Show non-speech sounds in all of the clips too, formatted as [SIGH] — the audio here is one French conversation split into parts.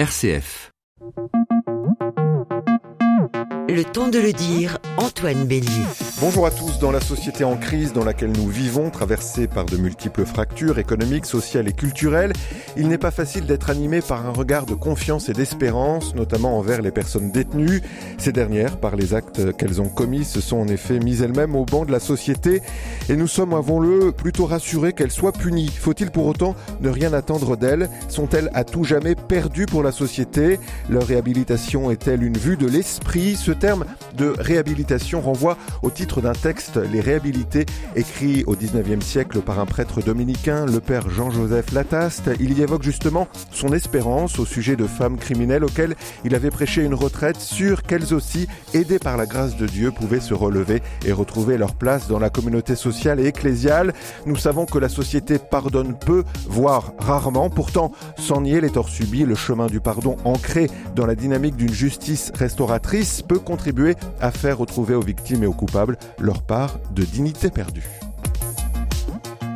RCF. Le temps de le dire, Antoine Bélier. Bonjour à tous. Dans la société en crise dans laquelle nous vivons, traversée par de multiples fractures économiques, sociales et culturelles, il n'est pas facile d'être animé par un regard de confiance et d'espérance, notamment envers les personnes détenues. Ces dernières, par les actes qu'elles ont commis, se sont en effet mises elles-mêmes au banc de la société et nous sommes, avons-le, plutôt rassurés qu'elles soient punies. Faut-il pour autant ne rien attendre d'elles? Sont-elles à tout jamais perdues pour la société? Leur réhabilitation est-elle une vue de l'esprit? Terme de réhabilitation renvoie au titre d'un texte Les réhabilités, écrit au 19e siècle par un prêtre dominicain, le père Jean-Joseph Lataste. Il y évoque justement son espérance au sujet de femmes criminelles auxquelles il avait prêché une retraite, sûre qu'elles aussi, aidées par la grâce de Dieu, pouvaient se relever et retrouver leur place dans la communauté sociale et ecclésiale. Nous savons que la société pardonne peu, voire rarement. Pourtant, sans nier les torts subis, le chemin du pardon ancré dans la dynamique d'une justice restauratrice peut contribuer à faire retrouver aux victimes et aux coupables leur part de dignité perdue.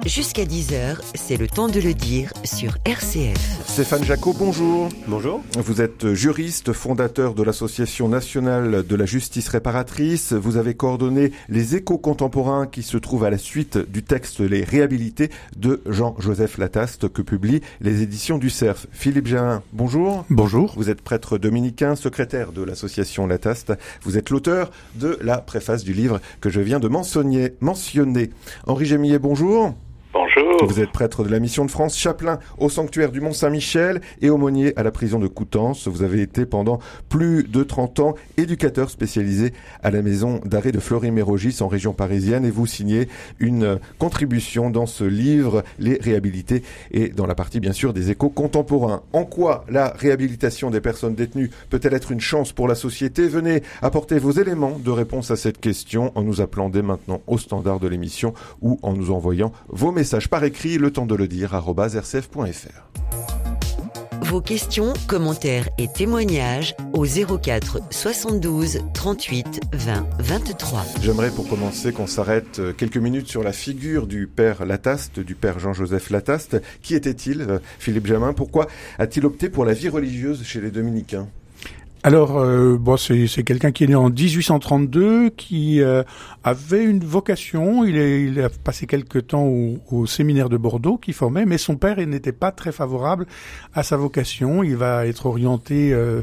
Jusqu'à 10h, c'est le temps de le dire sur RCF. Stéphane Jacot, bonjour. Bonjour. Vous êtes juriste, fondateur de l'Association nationale de la justice réparatrice. Vous avez coordonné les échos contemporains qui se trouvent à la suite du texte Les réhabilités de Jean-Joseph Lataste que publient les éditions du CERF. Philippe Gérin, bonjour. Bonjour. Vous êtes prêtre dominicain, secrétaire de l'association Lataste. Vous êtes l'auteur de la préface du livre que je viens de mentionner. mentionner. Henri Gémillet, bonjour. Bonjour. Vous êtes prêtre de la Mission de France, chapelain au sanctuaire du Mont-Saint-Michel et aumônier à la prison de Coutances. Vous avez été pendant plus de 30 ans éducateur spécialisé à la maison d'arrêt de Fleury-Mérogis en région parisienne et vous signez une contribution dans ce livre, Les réhabilités et dans la partie bien sûr des échos contemporains. En quoi la réhabilitation des personnes détenues peut-elle être une chance pour la société? Venez apporter vos éléments de réponse à cette question en nous appelant dès maintenant au standard de l'émission ou en nous envoyant vos messages par écrit, le temps de le dire, rcf.fr. Vos questions, commentaires et témoignages au 04 72 38 20 23. J'aimerais pour commencer qu'on s'arrête quelques minutes sur la figure du père Lataste, du père Jean-Joseph Lataste. Qui était-il, Philippe Jamin? Pourquoi a-t-il opté pour la vie religieuse chez les dominicains? Alors, euh, c'est, quelqu'un qui est né en 1832, qui euh, avait une vocation. Il, a passé quelque temps au, séminaire de Bordeaux, qui formait, mais son père n'était pas très favorable à sa vocation. Il va être orienté euh,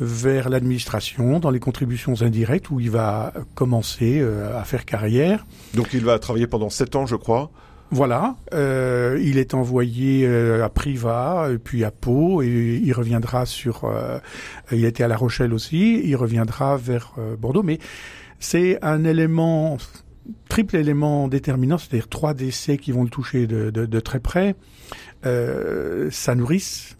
vers l'administration, dans les contributions indirectes, où il va commencer à faire carrière. Donc, il va travailler pendant sept ans, je crois. Voilà, euh, il est envoyé euh, à Privas, puis à Pau, et il reviendra sur. Euh, il été à La Rochelle aussi. Il reviendra vers euh, Bordeaux, mais c'est un élément triple élément déterminant, c'est-à-dire trois décès qui vont le toucher de, de, de très près. sa nourrice,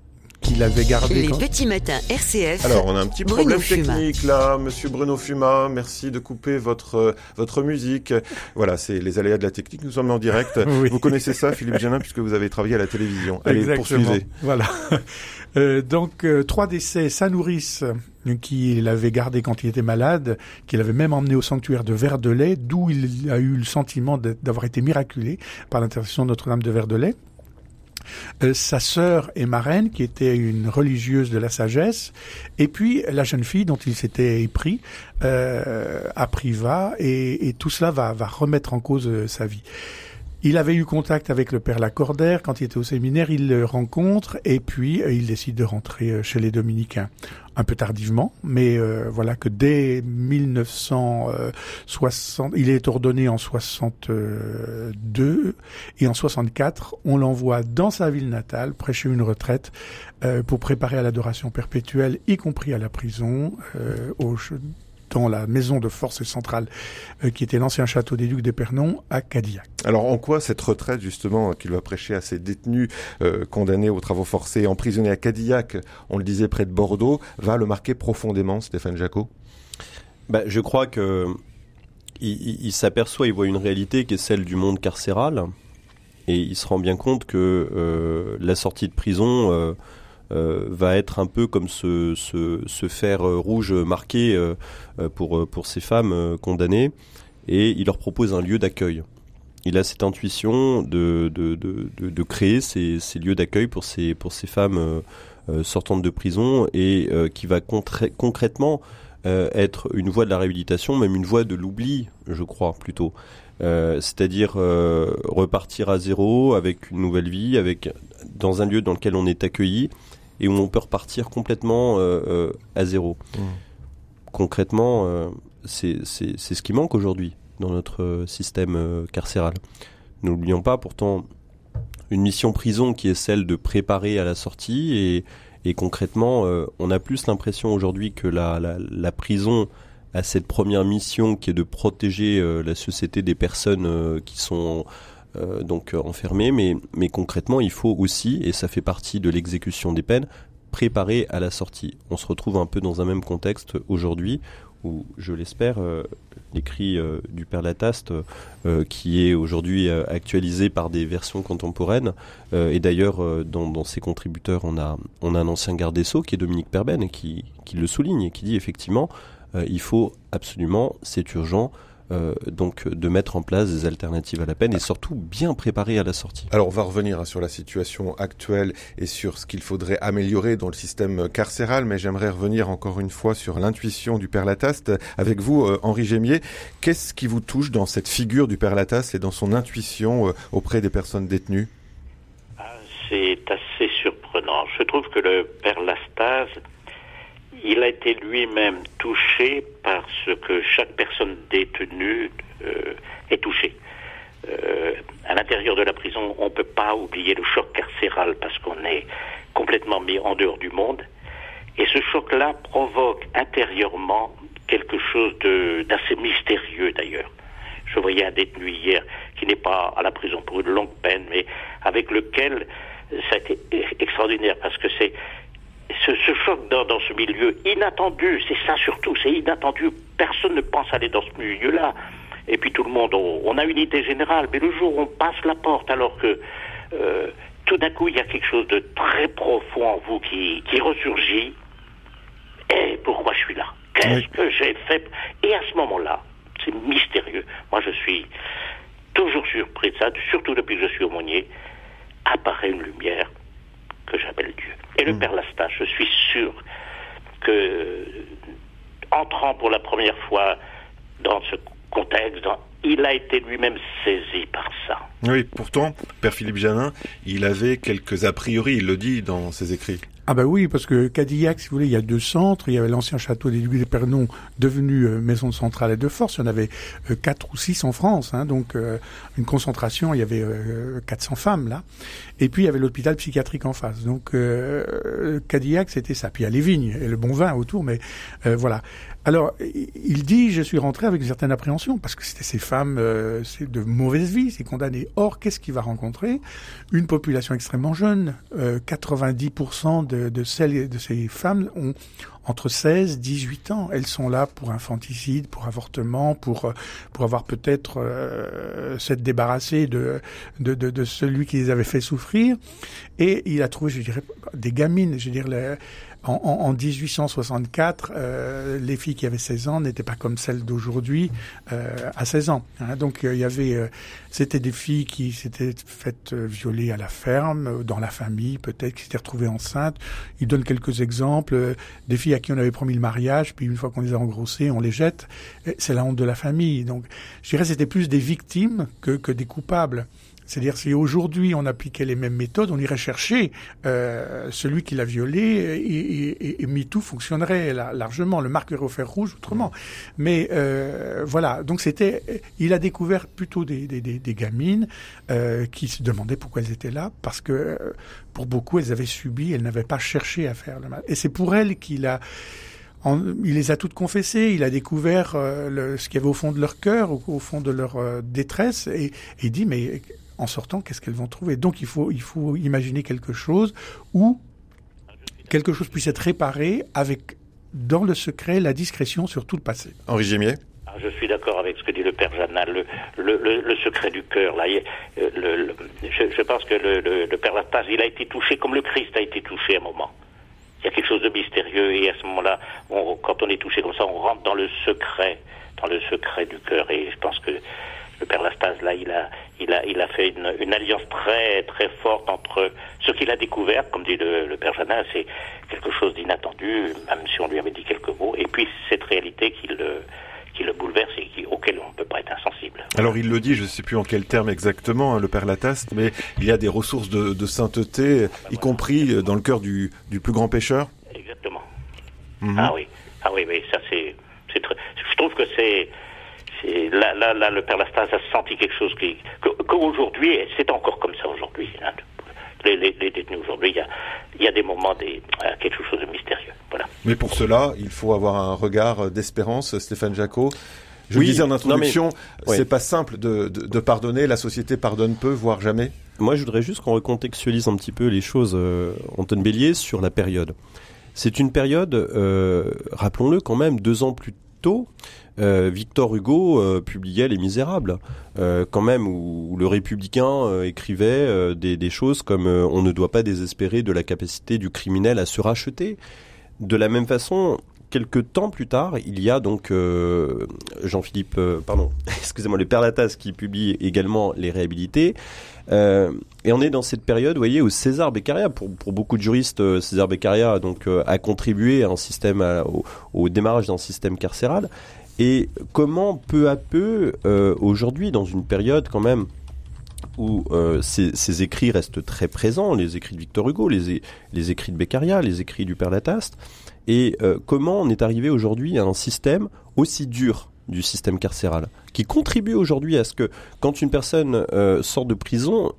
qu'il avait gardé. Les quand... petits matins RCF. Alors, on a un petit Bruno problème technique là, Monsieur Bruno Fuma. Merci de couper votre votre musique. Voilà, c'est les aléas de la technique. Nous sommes en direct. [LAUGHS] oui. Vous connaissez ça, Philippe Génin, puisque vous avez travaillé à la télévision. Allez, Exactement. poursuivez. Voilà. Euh, donc euh, trois décès. Sa nourrice qu'il avait gardé quand il était malade, qu'il avait même emmené au sanctuaire de Verdelais, d'où il a eu le sentiment d'avoir été miraculé par l'intercession de Notre-Dame de Verdelais. Euh, sa sœur et marraine, qui était une religieuse de la sagesse, et puis la jeune fille dont il s'était épris euh, à Privas, et, et, tout cela va, va remettre en cause euh, sa vie. Il avait eu contact avec le père Lacordaire quand il était au séminaire, il le rencontre et puis euh, il décide de rentrer euh, chez les dominicains. Un peu tardivement, mais euh, voilà que dès 1960, il est ordonné en 62 et en 64, on l'envoie dans sa ville natale prêcher une retraite euh, pour préparer à l'adoration perpétuelle, y compris à la prison, euh, au dans la maison de force centrale euh, qui était l'ancien château des Ducs d'Épernon à Cadillac. Alors en quoi cette retraite justement qu'il va prêcher à ces détenus euh, condamnés aux travaux forcés, emprisonnés à Cadillac, on le disait près de Bordeaux, va le marquer profondément, Stéphane Jacot? Bah, Je crois que il, il s'aperçoit, il voit une réalité qui est celle du monde carcéral, et il se rend bien compte que euh, la sortie de prison euh, euh, va être un peu comme ce, fer rouge marqué euh, pour, pour ces femmes condamnées, et il leur propose un lieu d'accueil. il a cette intuition de, de, de, de créer ces, ces lieux d'accueil pour ces, pour ces femmes sortantes de prison et qui va concrètement être une voie de la réhabilitation, même une voie de l'oubli, je crois plutôt. c'est-à-dire repartir à zéro avec une nouvelle vie, avec dans un lieu dans lequel on est accueilli et où on peut repartir complètement à zéro. Mmh. Concrètement, c'est ce qui manque aujourd'hui dans notre euh, système euh, carcéral. N'oublions pas pourtant une mission prison qui est celle de préparer à la sortie et, et concrètement, euh, on a plus l'impression aujourd'hui que la, la, la, prison a cette première mission qui est de protéger la société des personnes qui sont donc enfermées, mais, mais concrètement, il faut aussi, et ça fait partie de l'exécution des peines, préparer à la sortie. On se retrouve un peu dans un même contexte aujourd'hui où, je l'espère, euh, l'écrit euh, du Père Lataste, euh, qui est aujourd'hui actualisé par des versions contemporaines, et d'ailleurs, dans, ses contributeurs, on a, on a un ancien garde des Sceaux, qui est Dominique Perben, qui, qui le souligne et qui dit effectivement, il faut absolument, c'est urgent, euh, donc de mettre en place des alternatives à la peine et surtout bien préparer à la sortie. Alors on va revenir hein, sur la situation actuelle et sur ce qu'il faudrait améliorer dans le système carcéral, mais j'aimerais revenir encore une fois sur l'intuition du Père Lataste. Avec vous, euh, Henri Gémier, qu'est-ce qui vous touche dans cette figure du Père Lataste et dans son intuition euh, auprès des personnes détenues? Ah, C'est assez surprenant. Je trouve que le Père Lastase il a été lui-même touché par ce que chaque personne détenue euh, est touchée. Euh, à l'intérieur de la prison, on ne peut pas oublier le choc carcéral parce qu'on est complètement mis en dehors du monde. Et ce choc-là provoque intérieurement quelque chose d'assez mystérieux d'ailleurs. Je voyais un détenu hier qui n'est pas à la prison pour une longue peine, mais avec lequel ça extraordinaire parce que c'est ce, ce choc dans, dans, ce milieu inattendu, c'est ça surtout, c'est inattendu. Personne ne pense aller dans ce milieu-là. Et puis tout le monde, on, a une idée générale, mais le jour où on passe la porte, alors que euh, tout d'un coup il y a quelque chose de très profond en vous qui, qui ressurgit, et pourquoi je suis là? Qu'est-ce que j'ai fait? Et à ce moment-là, c'est mystérieux. Moi je suis toujours surpris de ça, surtout depuis que je suis aumônier, apparaît une lumière que j'appelle Dieu. Et le hmm. Père Lastas, je suis sûr que, entrant pour la première fois dans ce contexte, il a été lui-même saisi par ça. Oui, pourtant, Père Philippe Janin, il avait quelques a priori, il le dit dans ses écrits. Ah bah oui, parce que Cadillac, si vous voulez, il y a deux centres. Il y avait l'ancien château des Ducs Pernon, devenu euh, maison centrale et de force. Il y en avait euh, quatre ou six en France, hein, donc euh, une concentration. Il y avait 400 femmes là. Et puis il y avait l'hôpital psychiatrique en face. Donc Cadillac, c'était ça. Puis il y a les vignes et le bon vin autour, mais voilà. Alors, il dit, je suis rentré avec une certaine appréhension, parce que c'était ces femmes euh, de mauvaise vie, ces condamnés. Or, qu'est-ce qu'il va rencontrer? Une population extrêmement jeune. 90% euh, de, de, celles de ces femmes ont entre 16 18 ans. Elles sont là pour infanticide, pour avortement, pour pour avoir peut-être euh, s'être débarrassé de, de, de, de celui qui les avait fait souffrir. Et il a trouvé, je dirais, des gamines. Je les, en, en, 1864, euh, les filles qui avaient 16 ans n'étaient pas comme celles d'aujourd'hui euh, à 16 ans. Hein. Donc euh, il y avait, euh, c'était des filles qui s'étaient faites euh, violer à la ferme, dans la famille peut-être, qui s'étaient retrouvées enceintes. Il donne quelques exemples des filles à qui on avait promis le mariage, puis une fois qu'on les a engrossées, on les jette. C'est la honte de la famille. Donc je dirais c'était plus des victimes que, que des coupables. C'est-à-dire si aujourd'hui on appliquait les mêmes méthodes, on irait chercher euh, celui qui l'a violé et, et, et, MeToo fonctionnerait largement, le marquerait au fer rouge autrement. Mais euh, voilà, donc c'était, il a découvert plutôt des, des, des, des gamines euh, qui se demandaient pourquoi elles étaient là, parce que pour beaucoup elles avaient subi, elles n'avaient pas cherché à faire le mal. Et c'est pour elles qu'il a il les a toutes confessées, il a découvert euh, le, ce qu'il y avait au fond de leur cœur, au, fond de leur euh, détresse, et, et dit mais en sortant, qu'est-ce qu'elles vont trouver? Donc il faut, il faut imaginer quelque chose où quelque chose puisse être réparé avec, dans le secret, la discrétion sur tout le passé. Henri Gémier? Ah, je suis d'accord avec ce que dit le père Janal, le, le, le, secret du cœur. Là, euh, je, je, pense que le, père Latas, il a été touché comme le Christ a été touché à un moment. Il y a quelque chose de mystérieux et à ce moment-là, quand on est touché comme ça, on rentre dans le secret, dans le secret du cœur. Et je pense que le père Lastase, là, il a, très forte entre ce qu'il a découvert, comme dit le, le père Janin, c'est quelque chose d'inattendu, même si on lui avait dit quelques mots, et puis cette réalité qui le, qui le bouleverse et qui, auquel on ne peut pas être insensible. Alors il le dit, je ne sais plus en quel terme exactement, hein, le Père Lataste, mais il y a des ressources de, de sainteté, y compris dans le cœur du, du plus grand pécheur. Exactement. Mm -hmm. Ah oui, ah oui, oui, ça c'est, très. Je trouve que c'est là, là, là, le Père Lataste a senti quelque chose qui, qu'aujourd'hui, c'est encore comme ça aujourd'hui. Hein, les, les, les, détenus aujourd'hui, il y a, il y a des moments, des, quelque chose de mystérieux. Voilà. Mais pour cela, il faut avoir un regard d'espérance, Stéphane Jacot. Je oui, disais en introduction, c'est ouais. pas simple de, de, de, pardonner. La société pardonne peu, voire jamais. Moi, je voudrais juste qu'on recontextualise un petit peu les choses, euh, Antoine Bélier, sur la période. C'est une période, euh, rappelons-le quand même, deux ans plus euh, Victor Hugo euh, publiait Les Misérables, euh, quand même, où, le républicain écrivait des, choses comme On ne doit pas désespérer de la capacité du criminel à se racheter. De la même façon, quelques temps plus tard, il y a donc Jean-Philippe, pardon, [LAUGHS] excusez-moi, le Père Latas qui publie également Les Réhabilités. Euh, et on est dans cette période, vous voyez, où César Beccaria, pour, beaucoup de juristes, César Beccaria donc a contribué à un système, au, démarrage d'un système carcéral. Et comment peu à peu, aujourd'hui, dans une période quand même où euh, ces, écrits restent très présents, les écrits de Victor Hugo, les, les écrits de Beccaria, les écrits du Père Lataste, et euh, comment on est arrivé aujourd'hui à un système aussi dur du système carcéral, qui contribue aujourd'hui à ce que quand une personne euh, sort de prison,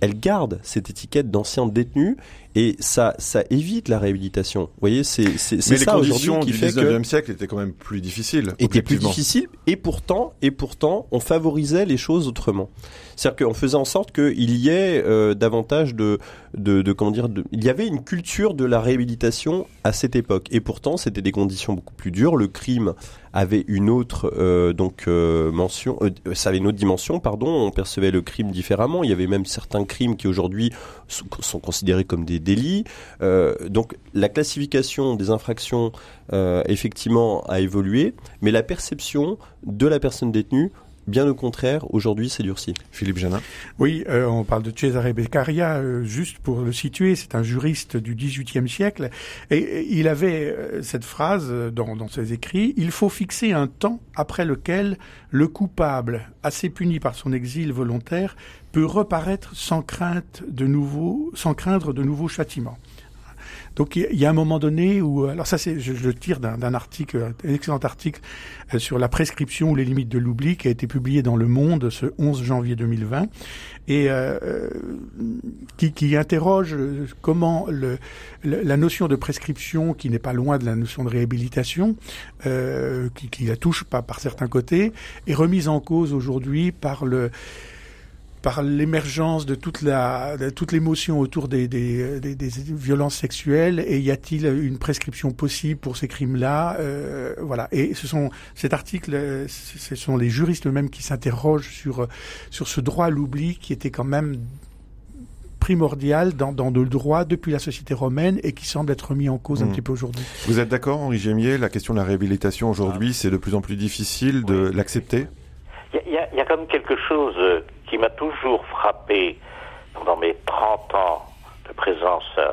elle garde cette étiquette d'ancien détenu et ça, ça évite la réhabilitation. Vous voyez, c'est c'est ça aujourd'hui qui fait que le 19e siècle étaient quand même plus difficiles. Étaient plus difficiles et pourtant et pourtant on favorisait les choses autrement. C'est-à-dire qu'on faisait en sorte qu'il y ait euh, davantage de, de, de comment dire, de, il y avait une culture de la réhabilitation à cette époque et pourtant c'était des conditions beaucoup plus dures. Le crime avait une autre euh, donc euh, mention, euh, ça avait une autre dimension, pardon. On percevait le crime différemment. Il y avait même certains crimes qui aujourd'hui sont, sont considérés comme des délits. Euh, donc la classification des infractions euh, effectivement a évolué, mais la perception de la personne détenue Bien au contraire, aujourd'hui, c'est durci. Philippe Janin. Oui, euh, on parle de Cesare Beccaria, euh, juste pour le situer, c'est un juriste du XVIIIe siècle, et, et, il avait euh, cette phrase dans, dans ses écrits il faut fixer un temps après lequel le coupable, assez puni par son exil volontaire, peut reparaître sans crainte de nouveau, sans craindre de nouveaux châtiments. Donc il y a un moment donné où, alors ça c'est, je, je tire d'un article, un excellent article euh, sur la prescription ou les limites de l'oubli qui a été publié dans Le Monde ce 11 janvier 2020 et euh, qui, qui, interroge comment le, le, la notion de prescription, qui n'est pas loin de la notion de réhabilitation, euh, qui, qui la touche pas par certains côtés, est remise en cause aujourd'hui par le par l'émergence de toute la de toute l'émotion autour des, des, des, des, violences sexuelles et y a-t-il une prescription possible pour ces crimes-là euh, Voilà. Et ce sont cet article, ce sont les juristes eux-mêmes qui s'interrogent sur sur ce droit à l'oubli qui était quand même primordial dans, dans le droit depuis la société romaine et qui semble être mis en cause mmh. un petit peu aujourd'hui. Vous êtes d'accord, Henri Gémier La question de la réhabilitation aujourd'hui, ah. c'est de plus en plus difficile de oui. l'accepter? Il y, y, a quand même quelque chose qui m'a toujours frappé pendant mes 30 ans de présence euh,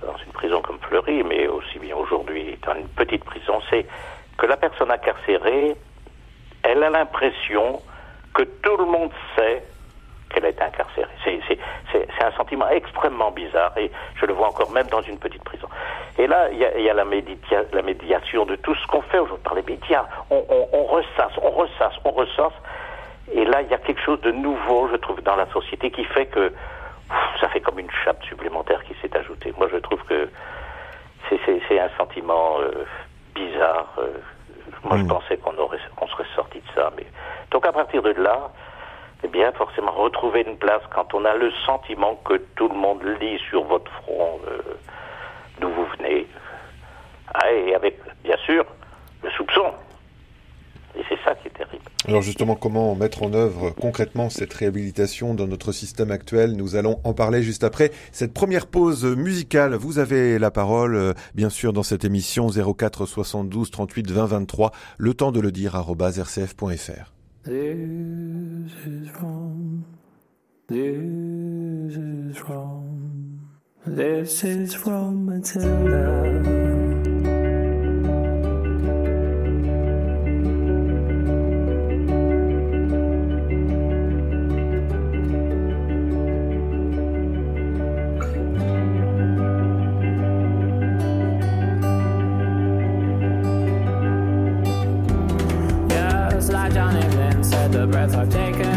dans une prison comme Fleury, mais aussi bien aujourd'hui dans une petite prison, c'est que la personne incarcérée, elle a l'impression que tout le monde sait qu'elle est incarcérée. C'est un sentiment extrêmement bizarre et je le vois encore même dans une petite prison. Et là, il y a, y a la, média, la, médiation de tout ce qu'on fait aujourd'hui par les médias. On, on, on ressasse, on ressasse, on ressasse. Et là, il y a quelque chose de nouveau, je trouve, dans la société qui fait que pff, ça fait comme une chape supplémentaire qui s'est ajoutée. Moi, je trouve que c'est un sentiment euh, bizarre. Euh, moi, mmh. je pensais qu'on aurait, on serait sorti de ça. Mais... Donc, à partir de là, eh bien, forcément, retrouver une place quand on a le sentiment que tout le monde lit sur votre front euh, d'où vous venez. Ah, et avec, bien sûr, le soupçon. Et c'est ça qui est terrible. Alors justement, comment mettre en œuvre concrètement cette réhabilitation dans notre système actuel? Nous allons en parler juste après cette première pause musicale. Vous avez la parole, euh, bien sûr, dans cette émission 04 72 38 20 23. Le temps de le dire rcf.fr. This is from, this is from Matilda. Breath I've taken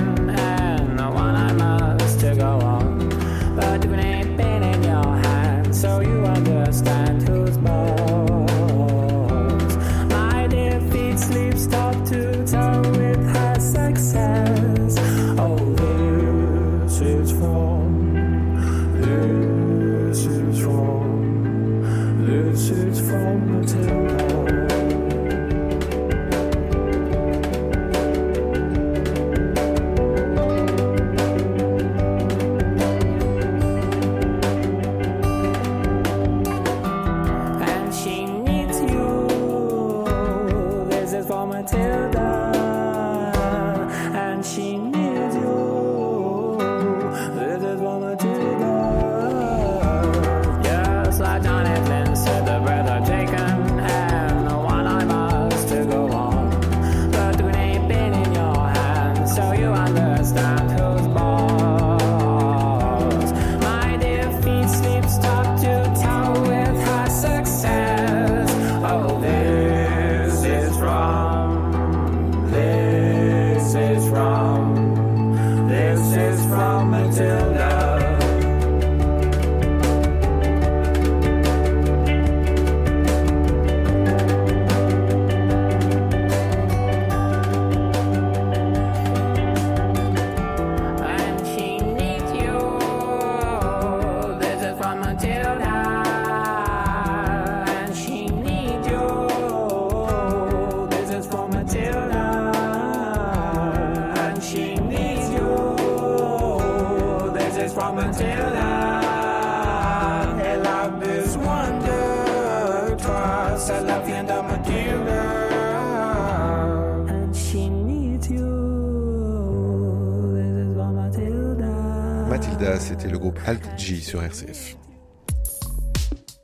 C'était le groupe Alt G sur RCF.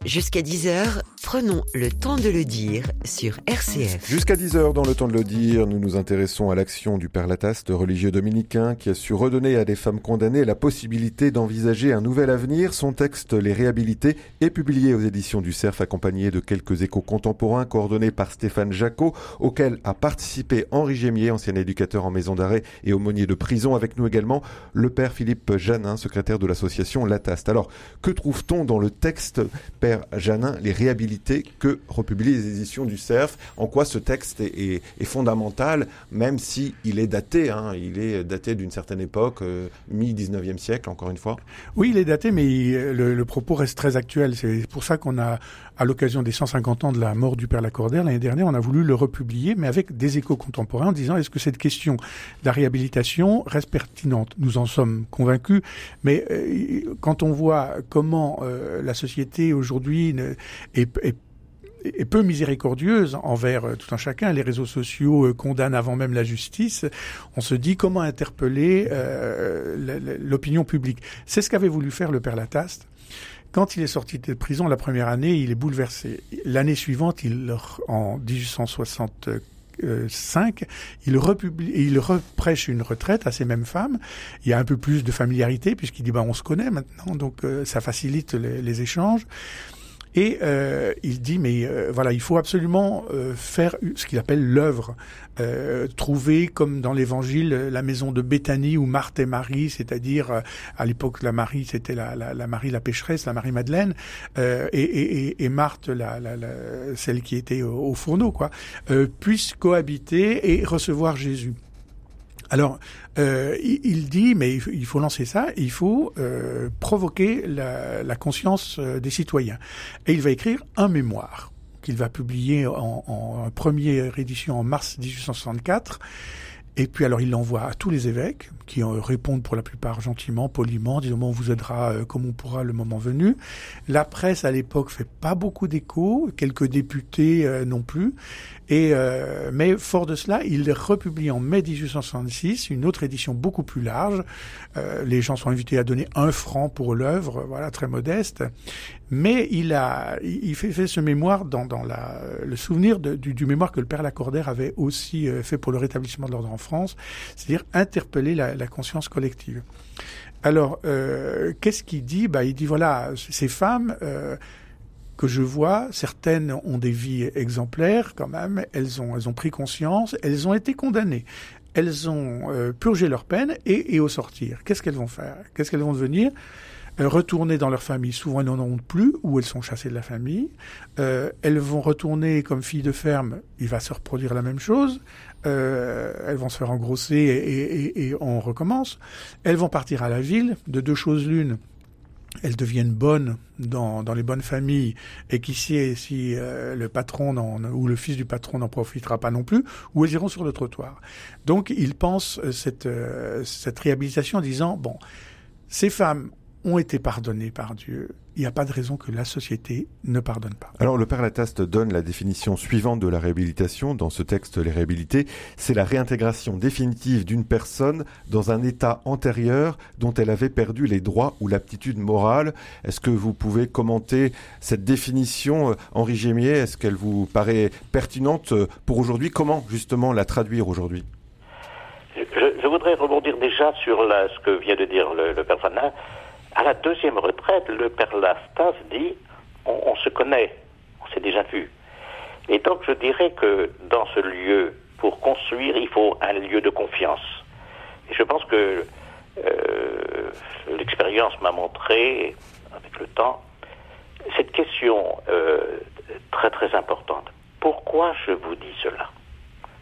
Jusqu'à 10h, prenons le temps de le dire sur RCF. Jusqu'à 10h, dans le temps de le dire, nous nous intéressons à l'action du Père Lataste, religieux dominicain, qui a su redonner à des femmes condamnées la possibilité d'envisager un nouvel avenir. Son texte, Les Réhabilités, est publié aux éditions du Cerf, accompagné de quelques échos contemporains coordonnés par Stéphane Jacot, auquel a participé Henri Gémier, ancien éducateur en maison d'arrêt et aumônier de prison, avec nous également le Père Philippe Janin, secrétaire de l'association Lataste. Alors, que trouve-t-on dans le texte, Père Janin, Les Réhabilités, que republie les éditions du Cerf En quoi ce texte est, fondamental, même si il est daté, hein, il est daté d'une certaine époque, euh, mi-19e siècle, encore une fois. Oui, il est daté, mais le, propos reste très actuel. C'est pour ça qu'on a, à l'occasion des 150 ans de la mort du père Lacordaire, l'année dernière, on a voulu le republier, mais avec des échos contemporains, en disant est-ce que cette question de la réhabilitation reste pertinente? Nous en sommes convaincus, mais euh, quand on voit comment euh, la société aujourd'hui est est peu miséricordieuse envers euh, tout un chacun. Les réseaux sociaux euh, condamnent avant même la justice. On se dit comment interpeller euh, l'opinion publique. C'est ce qu'avait voulu faire le père Lataste. Quand il est sorti de prison la première année, il est bouleversé. L'année suivante, il, en 1865, il, republie, il reprêche une retraite à ces mêmes femmes. Il y a un peu plus de familiarité puisqu'il dit bah on se connaît maintenant, donc euh, ça facilite les échanges. Et euh, il dit, mais euh, voilà, il faut absolument euh, faire ce qu'il appelle l'œuvre, euh, trouver comme dans l'Évangile la maison de Béthanie où Marthe et Marie, c'est-à-dire euh, à l'époque la Marie c'était la, la, Marie la pécheresse, la Marie Madeleine, et, et, et, Marthe la, la, celle qui était au, au fourneau, quoi, puissent cohabiter et recevoir Jésus. Alors, euh, il dit, mais il faut lancer ça, il faut euh, provoquer la, conscience euh, des citoyens. Et il va écrire un mémoire qu'il va publier en, en, première édition en mars 1864. Et puis alors il l'envoie à tous les évêques, qui euh, répondent pour la plupart gentiment, poliment, disant bon, on vous aidera euh, comme on pourra le moment venu. La presse à l'époque fait pas beaucoup d'écho, quelques députés euh, non plus. Et mais fort de cela, il republie en mai 1866 une autre édition beaucoup plus large. Les gens sont invités à donner un franc pour l'œuvre, voilà très modeste. Mais il a, il fait, ce mémoire dans, dans la, le souvenir du, du, mémoire que le père Lacordaire avait aussi fait pour le rétablissement de l'ordre en France, c'est-à-dire interpeller la, la, conscience collective. Alors, euh, qu'est-ce qu'il dit? Bah, Il dit, voilà, ces femmes euh, que je vois, certaines ont des vies exemplaires quand même, elles ont, elles ont pris conscience, elles ont été condamnées elles ont euh, purgé leur peine et, au sortir, qu'est-ce qu'elles vont faire? Qu'est-ce qu'elles vont devenir? Retourner dans leur famille. Souvent, elles n'en ont plus, ou elles sont chassées de la famille. Elles vont retourner comme filles de ferme. Il va se reproduire la même chose. Euh, elles vont se faire engrosser et, et, et, on recommence. Elles vont partir à la ville. De deux choses l'une. Elles deviennent bonnes dans, dans les bonnes familles et qui sait si euh, le patron ou le fils du patron n'en profitera pas non plus, ou elles iront sur le trottoir. Donc ils pensent cette, euh, cette réhabilitation en disant, bon, ces femmes ont été pardonnés par Dieu. Il n'y a pas de raison que la société ne pardonne pas. Alors le Père Lataste donne la définition suivante de la réhabilitation dans ce texte Les réhabilités. C'est la réintégration définitive d'une personne dans un état antérieur dont elle avait perdu les droits ou l'aptitude morale. Est-ce que vous pouvez commenter cette définition, Henri Gémier? Est-ce qu'elle vous paraît pertinente pour aujourd'hui? Comment justement la traduire aujourd'hui? Je, je, voudrais rebondir déjà sur la, ce que vient de dire le, le Père Fanin. À la deuxième retraite, le père Lastas dit on, se connaît, on s'est déjà vu. Et donc je dirais que dans ce lieu, pour construire, il faut un lieu de confiance. Et je pense que euh, l'expérience m'a montré, avec le temps, cette question euh, très très importante. Pourquoi je vous dis cela?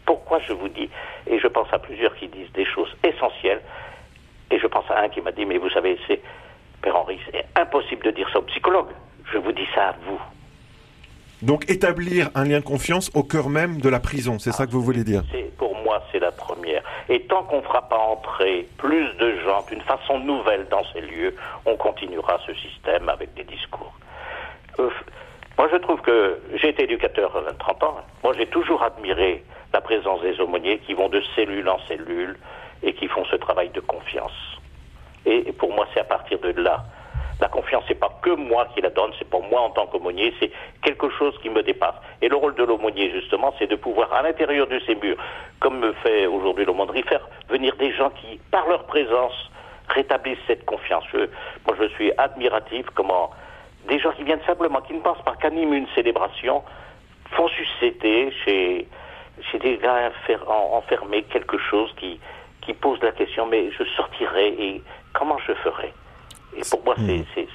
Pourquoi je vous dis? Et je pense à plusieurs qui disent des choses essentielles. Et je pense à un qui m'a dit, mais vous savez, c'est Père Henri, c'est impossible de dire ça au psychologue. Je vous dis ça à vous. Donc établir un lien de confiance au cœur même de la prison, c'est ah, ça que vous voulez dire Pour moi, c'est la première. Et tant qu'on ne fera pas entrer plus de gens d'une façon nouvelle dans ces lieux, on continuera ce système avec des discours. Euh, moi, je trouve que j'ai été éducateur à 30 ans. Moi, j'ai toujours admiré la présence des aumôniers qui vont de cellule en cellule et qui font ce travail de confiance. Et pour moi, c'est à partir de là. La confiance, c'est pas que moi qui la donne, c'est pour moi en tant qu'aumônier, c'est quelque chose qui me dépasse. Et le rôle de l'aumônier, justement, c'est de pouvoir, à l'intérieur de ces murs, comme me fait aujourd'hui l'aumônerie, faire venir des gens qui, par leur présence, rétablissent cette confiance. Moi, je suis admiratif comment des gens qui viennent simplement, qui ne pensent pas qu'animent une célébration, font susciter chez, chez des gars enfermés quelque chose qui, qui pose la question, mais je sortirai et comment je ferai? Et pour moi,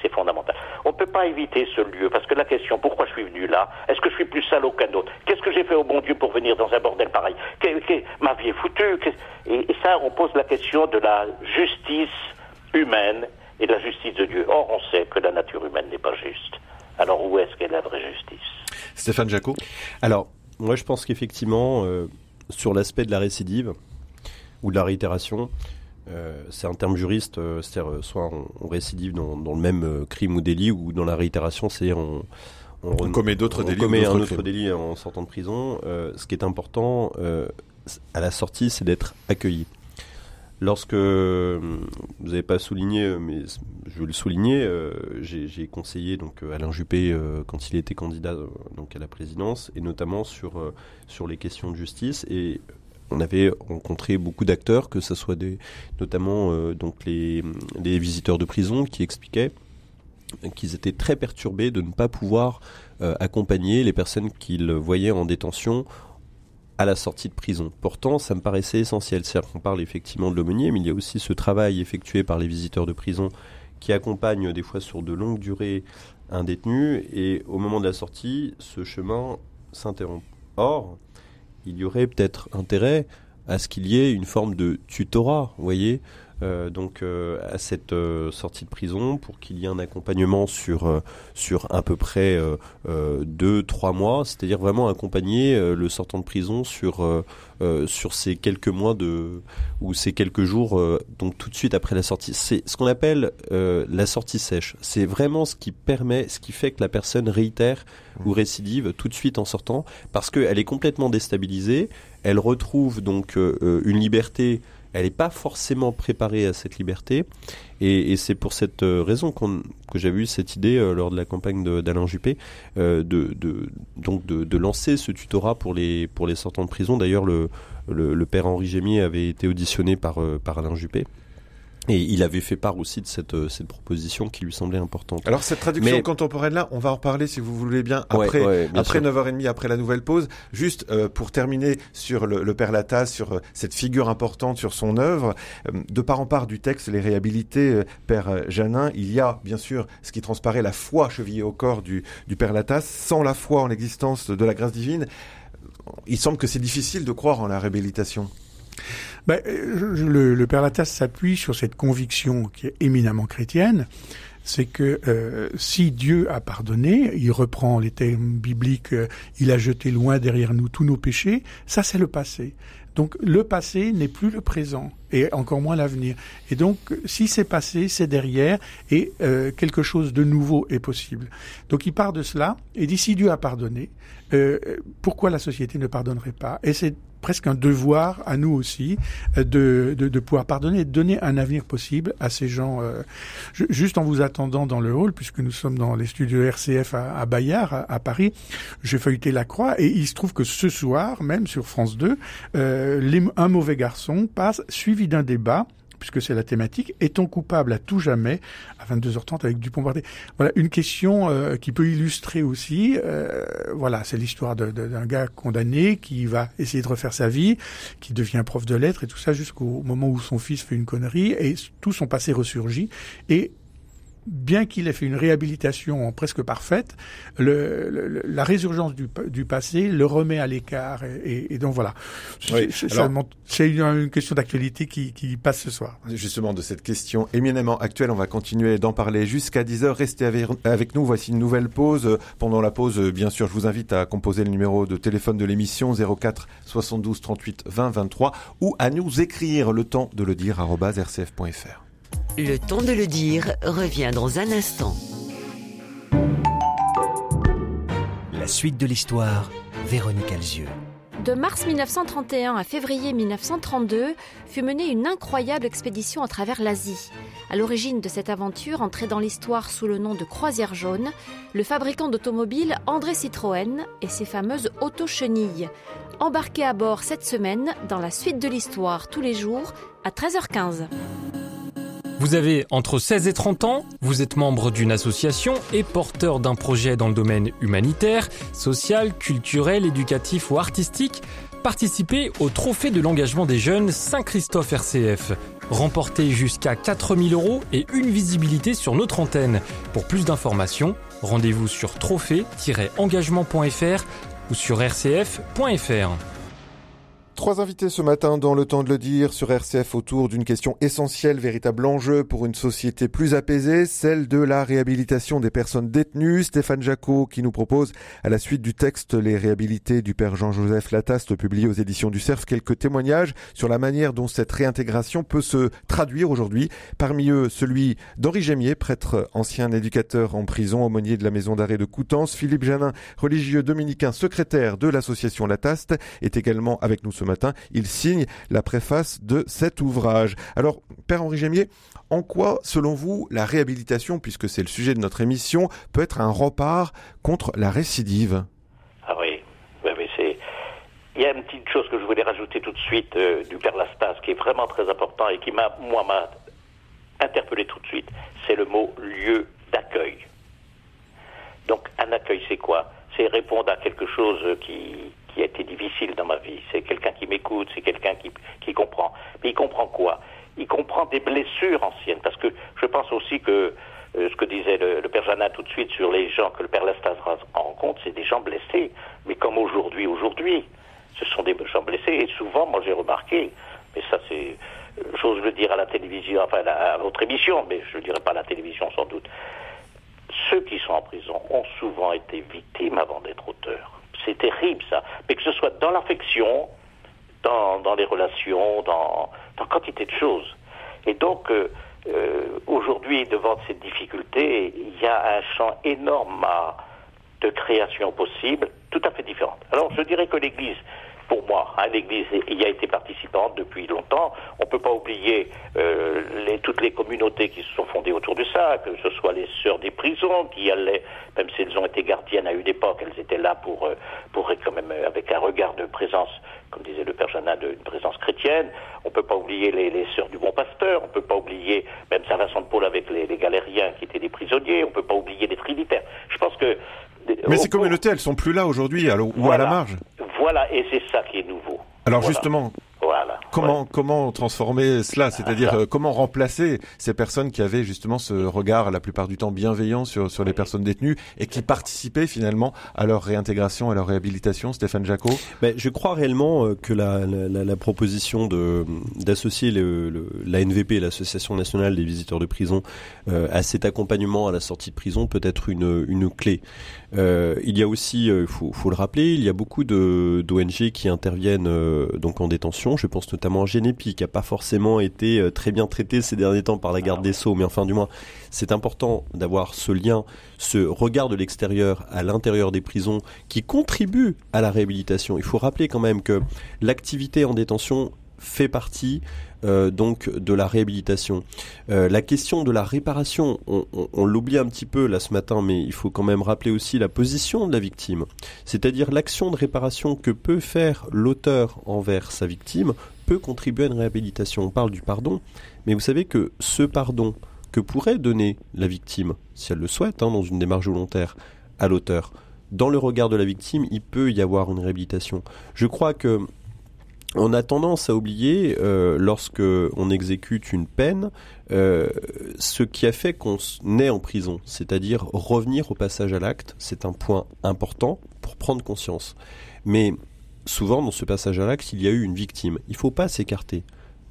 c'est fondamental. On ne peut pas éviter ce lieu, parce que la question, pourquoi je suis venu là? Est-ce que je suis plus salaud qu'un autre? Qu'est-ce que j'ai fait au bon Dieu pour venir dans un bordel pareil? Que, que, Ma vie est foutue. Et, et, ça, on pose la question de la justice humaine et de la justice de Dieu. Or, on sait que la nature humaine n'est pas juste. Alors, où est-ce qu'est la vraie justice? Stéphane Jacot Alors, moi, je pense qu'effectivement, euh, sur l'aspect de la récidive, ou de la réitération, euh, c'est un terme juriste, euh, c'est-à-dire euh, soit on, on récidive dans, dans, le même crime ou délit, ou dans la réitération, c'est-à-dire on, on, on, commet d'autres délits. On commet un autre délit en sortant de prison. ce qui est important à la sortie, c'est d'être accueilli. Lorsque vous n'avez pas souligné, mais je veux le souligner, j'ai conseillé donc Alain Juppé quand il était candidat donc à la présidence, et notamment sur sur les questions de justice et on avait rencontré beaucoup d'acteurs, que ce soit notamment euh, les, visiteurs de prison qui expliquaient qu'ils étaient très perturbés de ne pas pouvoir euh, accompagner les personnes qu'ils voyaient en détention à la sortie de prison. Pourtant, ça me paraissait essentiel. C'est-à-dire qu'on parle effectivement de l'aumônier, mais il y a aussi ce travail effectué par les visiteurs de prison qui accompagnent des fois sur de longues durées un détenu, et au moment de la sortie, ce chemin s'interrompt. Or, il y aurait peut-être intérêt à ce qu'il y ait une forme de tutorat, vous voyez, euh, donc euh, à cette euh, sortie de prison pour qu'il y ait un accompagnement sur sur à peu près euh, euh, deux trois mois, c'est-à-dire vraiment accompagner le sortant de prison sur sur ces quelques mois de ou ces quelques jours donc tout de suite après la sortie. C'est ce qu'on appelle la sortie sèche. C'est vraiment ce qui permet, ce qui fait que la personne réitère ou récidive tout de suite en sortant parce qu'elle est complètement déstabilisée. Elle retrouve donc une liberté elle n'est pas forcément préparée à cette liberté. Et, c'est pour cette euh, raison que j'avais eu cette idée euh, lors de la campagne d'Alain Juppé, euh, de, donc de, lancer ce tutorat pour les, sortants de prison. D'ailleurs, le, père Henri Gémier avait été auditionné par, par Alain Juppé. Et il avait fait part aussi de cette, euh, cette proposition qui lui semblait importante. Alors cette traduction Mais- contemporaine-là, on va en reparler si vous voulez bien après, ouais, bien après sûr. 9h30, après la nouvelle pause. Juste euh, pour terminer sur le, le Père Latas, sur euh, cette figure importante, sur son œuvre, euh, de part en part du texte, les réhabilités, Père Janin, il y a bien sûr ce qui transparaît, la foi chevillée au corps du, du Père Latas. Sans la foi en l'existence de la grâce divine, il semble que c'est difficile de croire en la réhabilitation. Ben, euh, le Père Latas s'appuie sur cette conviction qui est éminemment chrétienne, c'est que euh, si Dieu a pardonné, il reprend les termes bibliques, euh, il a jeté loin derrière nous tous nos péchés, ça c'est le passé. Donc le passé n'est plus le présent et encore moins l'avenir. Et donc si c'est passé, c'est derrière et euh, quelque chose de nouveau est possible. Donc il part de cela et dit si Dieu a pardonné, euh, pourquoi la société ne pardonnerait pas? Et c'est presque un devoir à nous aussi euh, de, de, de pouvoir pardonner de donner un avenir possible à ces gens. euh, ju- juste en vous attendant dans le hall, puisque nous sommes dans les studios RCF à, Bayard, à, Paris, j'ai feuilleté la croix et il se trouve que ce soir, même sur France 2, euh, un mauvais garçon passe suivi d'un débat puisque c'est la thématique, est-on coupable à tout jamais à 22h30 avec Dupont-Bardet Voilà une question euh, qui peut illustrer aussi. euh, voilà, c'est l'histoire d'un gars condamné qui va essayer de refaire sa vie, qui devient prof de lettres et tout ça jusqu'au moment où son fils fait une connerie et tout son passé ressurgit et bien qu'il ait fait une réhabilitation presque parfaite, le, le- la résurgence du, du passé le remet à l'écart. Et, et- et donc voilà, Oui, C'est- une, une question d'actualité qui, qui passe ce soir. Justement, de cette question éminemment actuelle, on va continuer d'en parler jusqu'à 10h. Restez avec, avec nous, voici une nouvelle pause. Pendant la pause, bien sûr, je vous invite à composer le numéro de téléphone de l'émission 04 72 38 20 23 ou à nous écrire le temps de le dire rcf.fr. Le temps de le dire revient dans un instant. La suite de l'histoire, Véronique Alzieux. De mars 1931 à février 1932 fut menée une incroyable expédition à travers l'Asie. À l'origine de cette aventure, entrée dans l'histoire sous le nom de Croisière jaune, le fabricant d'automobiles André Citroën et ses fameuses auto-chenilles. Embarqués à bord cette semaine dans la suite de l'histoire tous les jours à 13h15. Vous avez entre 16 et 30 ans, vous êtes membre d'une association et porteur d'un projet dans le domaine humanitaire, social, culturel, éducatif ou artistique, participez au Trophée de l'engagement des jeunes Saint-Christophe RCF. Remportez jusqu'à 4000 euros et une visibilité sur notre antenne. Pour plus d'informations, rendez-vous sur trophée-engagement.fr ou sur rcf.fr. Trois invités ce matin dans le temps de le dire sur RCF autour d'une question essentielle, véritable enjeu pour une société plus apaisée, celle de la réhabilitation des personnes détenues. Stéphane Jacot qui nous propose à la suite du texte Les réhabilités du père Jean-Joseph Lataste publié aux éditions du CERF quelques témoignages sur la manière dont cette réintégration peut se traduire aujourd'hui. Parmi eux celui d'Henri Gémier, prêtre ancien éducateur en prison, aumônier de la maison d'arrêt de Coutances. Philippe Janin, religieux dominicain, secrétaire de l'association Lataste, est également avec nous ce matin. Il signe la préface de cet ouvrage. Alors, Père Henri Gémier, en quoi, selon vous, la réhabilitation, puisque c'est le sujet de notre émission, peut être un rempart contre la récidive? Ah oui, oui, c'est. Il y a une petite chose que je voulais rajouter tout de suite euh, du Père Lastas qui est vraiment très important et qui m'a, moi, m'a interpellé tout de suite. C'est le mot lieu d'accueil. Donc, un accueil, c'est quoi? C'est répondre à quelque chose qui, qui a été difficile dans ma vie. C'est quelqu'un qui m'écoute, c'est quelqu'un qui, comprend. Mais il comprend quoi? Il comprend des blessures anciennes. Parce que je pense aussi que euh, ce que disait le, Père Janin tout de suite sur les gens que le Père Lastas rencontre, c'est des gens blessés. Mais comme aujourd'hui, aujourd'hui, ce sont des gens blessés. Et souvent, moi j'ai remarqué, mais ça c'est j'ose le dire à la télévision, enfin à votre émission, mais je ne le dirai pas à la télévision sans doute, ceux qui sont en prison ont souvent été victimes avant d'être auteurs. C'est terrible ça. Mais que ce soit dans l'affection, dans, dans, les relations, dans, dans quantité de choses. Et donc, euh, euh, aujourd'hui, devant cette difficulté, il y a un champ énorme à, de création possible, tout à fait différente. Alors, je dirais que l'Église pour moi. Hein, L'Église y a été participante depuis longtemps. On ne peut pas oublier euh, les, toutes les communautés qui se sont fondées autour de ça, que ce soit les sœurs des prisons qui allaient, même si elles ont été gardiennes à une époque, elles étaient là pour, euh, pour quand même euh, avec un regard de présence, comme disait le Père Janin, d'une présence chrétienne. On ne peut pas oublier les, les sœurs du Bon Pasteur. On ne peut pas oublier même Saint Vincent de Paul avec les, les galériens qui étaient des prisonniers. On ne peut pas oublier les trinitaires. Je pense que mais ces communautés, elles sont plus là aujourd'hui, ou voilà. à la marge. Voilà, et c'est ça qui est nouveau. Alors voilà. justement, voilà. Comment Ouais. comment transformer cela, c'est-à-dire euh, comment remplacer ces personnes qui avaient justement ce regard la plupart du temps bienveillant sur sur les personnes détenues et qui participaient finalement à leur réintégration, à leur réhabilitation, Stéphane Jacot Ben, je crois réellement euh, que la, la, la proposition de d'associer le, le, la NVP, l'Association nationale des visiteurs de prison, euh, à cet accompagnement à la sortie de prison peut être une, une clé. Euh, il y a aussi, il euh, faut, faut, le rappeler, il y a beaucoup de d'ONG qui interviennent euh, donc en détention. Je pense notamment à Genepi, qui a pas forcément été euh, très bien traité ces derniers temps par la garde des sceaux, mais enfin du moins, c'est important d'avoir ce lien, ce regard de l'extérieur à l'intérieur des prisons qui contribue à la réhabilitation. Il faut rappeler quand même que l'activité en détention fait partie euh, donc de la réhabilitation. Euh, la question de la réparation, on, on, on l'oublie un petit peu là ce matin, mais il faut quand même rappeler aussi la position de la victime, c'est-à-dire l'action de réparation que peut faire l'auteur envers sa victime peut contribuer à une réhabilitation. On parle du pardon, mais vous savez que ce pardon que pourrait donner la victime, si elle le souhaite, hein, dans une démarche volontaire, à l'auteur, dans le regard de la victime, il peut y avoir une réhabilitation. Je crois que on a tendance à oublier, euh, lorsque on exécute une peine, euh, ce qui a fait qu'on est en prison, c'est-à-dire revenir au passage à l'acte. C'est un point important pour prendre conscience. Mais souvent, dans ce passage à l'acte, il y a eu une victime. Il ne faut pas s'écarter.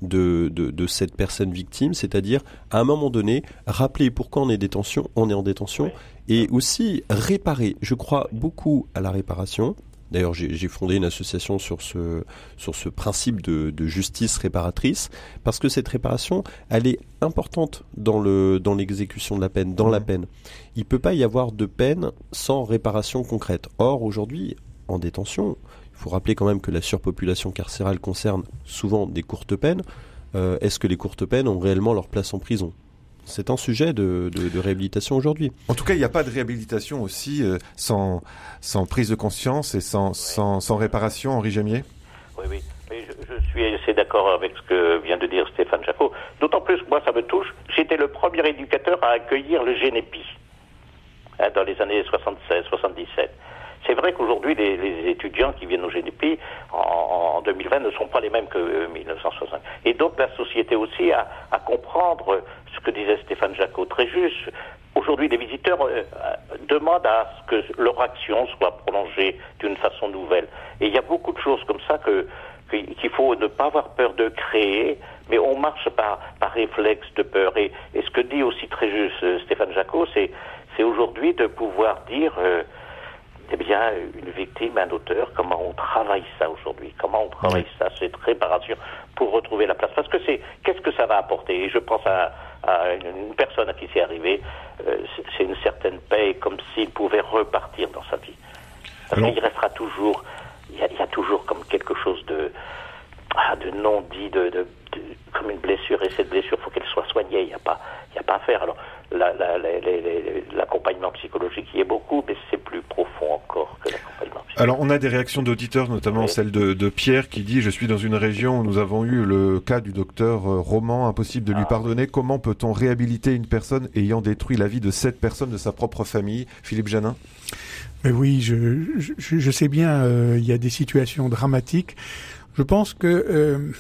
De, de, de, cette personne victime, c'est-à-dire à un moment donné, rappeler pourquoi on est, détention, on est en détention et aussi réparer. Je crois beaucoup à la réparation, D'ailleurs, j'ai fondé une association sur ce, sur ce principe de, de, justice réparatrice, parce que cette réparation, elle est importante dans le dans l'exécution de la peine, dans la peine. Il ne peut pas y avoir de peine sans réparation concrète. Or, aujourd'hui, en détention, il faut rappeler quand même que la surpopulation carcérale concerne souvent des courtes peines. Euh, Est-ce que les courtes peines ont réellement leur place en prison? C'est un sujet de, de, de réhabilitation aujourd'hui. En tout cas, il n'y a pas de réhabilitation aussi euh, sans, sans prise de conscience et sans, oui. sans, sans réparation, Henri Gémier Oui, oui. Mais je, je suis assez d'accord avec ce que vient de dire Stéphane Jacot. D'autant plus que moi, ça me touche. J'étais le premier éducateur à accueillir le Génépi hein, dans les années 76, 77. C'est vrai qu'aujourd'hui, les, les, étudiants qui viennent au GDP en, en, 2020 ne sont pas les mêmes que 1960. Et donc la société aussi a à comprendre ce que disait Stéphane Jacot très juste. Aujourd'hui, les visiteurs euh, demandent à ce que leur action soit prolongée d'une façon nouvelle. Et il y a beaucoup de choses comme ça que qu'il faut ne pas avoir peur de créer, mais on marche par, par réflexe de peur. Et, et ce que dit aussi très juste euh, Stéphane Jacot, c'est aujourd'hui de pouvoir dire euh, eh bien, une victime, un auteur, comment on travaille ça aujourd'hui? Comment on travaille ça, cette réparation, pour retrouver la place. Parce que c'est, qu'est-ce que ça va apporter? Et je pense à, à une personne à qui c'est arrivé, euh, c'est une certaine paix, comme s'il pouvait repartir dans sa vie. Parce qu'il restera toujours, il y, a, il y, a, toujours comme quelque chose de, ah, de non dit, de, de, de, comme une blessure, et cette blessure, il faut qu'elle soit soignée, il n'y a pas, y a pas à faire. Alors, l'accompagnement psychologique y est beaucoup, mais c'est plus profond encore que l'accompagnement psychologique. Alors, on a des réactions d'auditeurs, notamment oui. celle de, de, Pierre, qui dit « Je suis dans une région où nous avons eu le cas du docteur euh, Roman, impossible de lui ah, pardonner. Comment peut-on réhabiliter une personne ayant détruit la vie de sept personnes de sa propre famille ?» Philippe Janin mais oui, je, je, je sais bien, euh, il y a des situations dramatiques. Je pense que euh,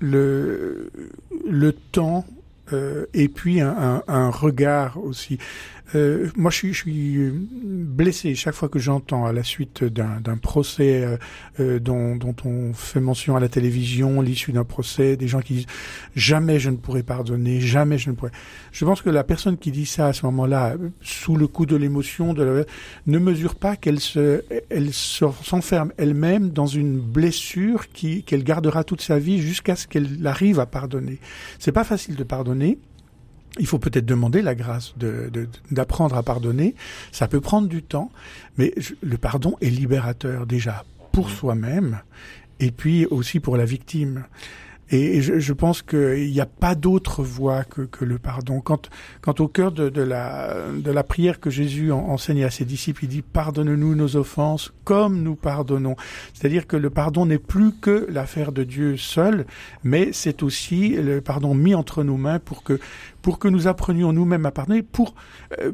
le, le temps euh, et puis un, regard aussi. Euh, moi, je suis, je suis blessé chaque fois que j'entends à la suite d'un procès euh, euh, dont, dont on fait mention à la télévision, l'issue d'un procès, des gens qui disent jamais je ne pourrai pardonner, jamais je ne pourrai. Je pense que la personne qui dit ça à ce moment-là, sous le coup de l'émotion, la- ne mesure pas qu'elle se, elle se- s'enferme elle-même dans une blessure qui qu'elle gardera toute sa vie jusqu'à ce qu'elle arrive à pardonner. C'est pas facile de pardonner. Il faut peut-être demander la grâce de- de- d'apprendre à pardonner. Ça peut prendre du temps, mais je- le pardon est libérateur déjà pour soi-même et puis aussi pour la victime. Et, je, je pense qu'il n'y a pas d'autre voie que, que le pardon. Quand, quand au cœur de, de, la, de la prière que Jésus en- enseigne à ses disciples, il dit pardonne-nous nos offenses comme nous pardonnons. C'est-à-dire que le pardon n'est plus que l'affaire de Dieu seul, mais c'est aussi le pardon mis entre nos mains pour que, pour que nous apprenions nous-mêmes à pardonner, pour, euh,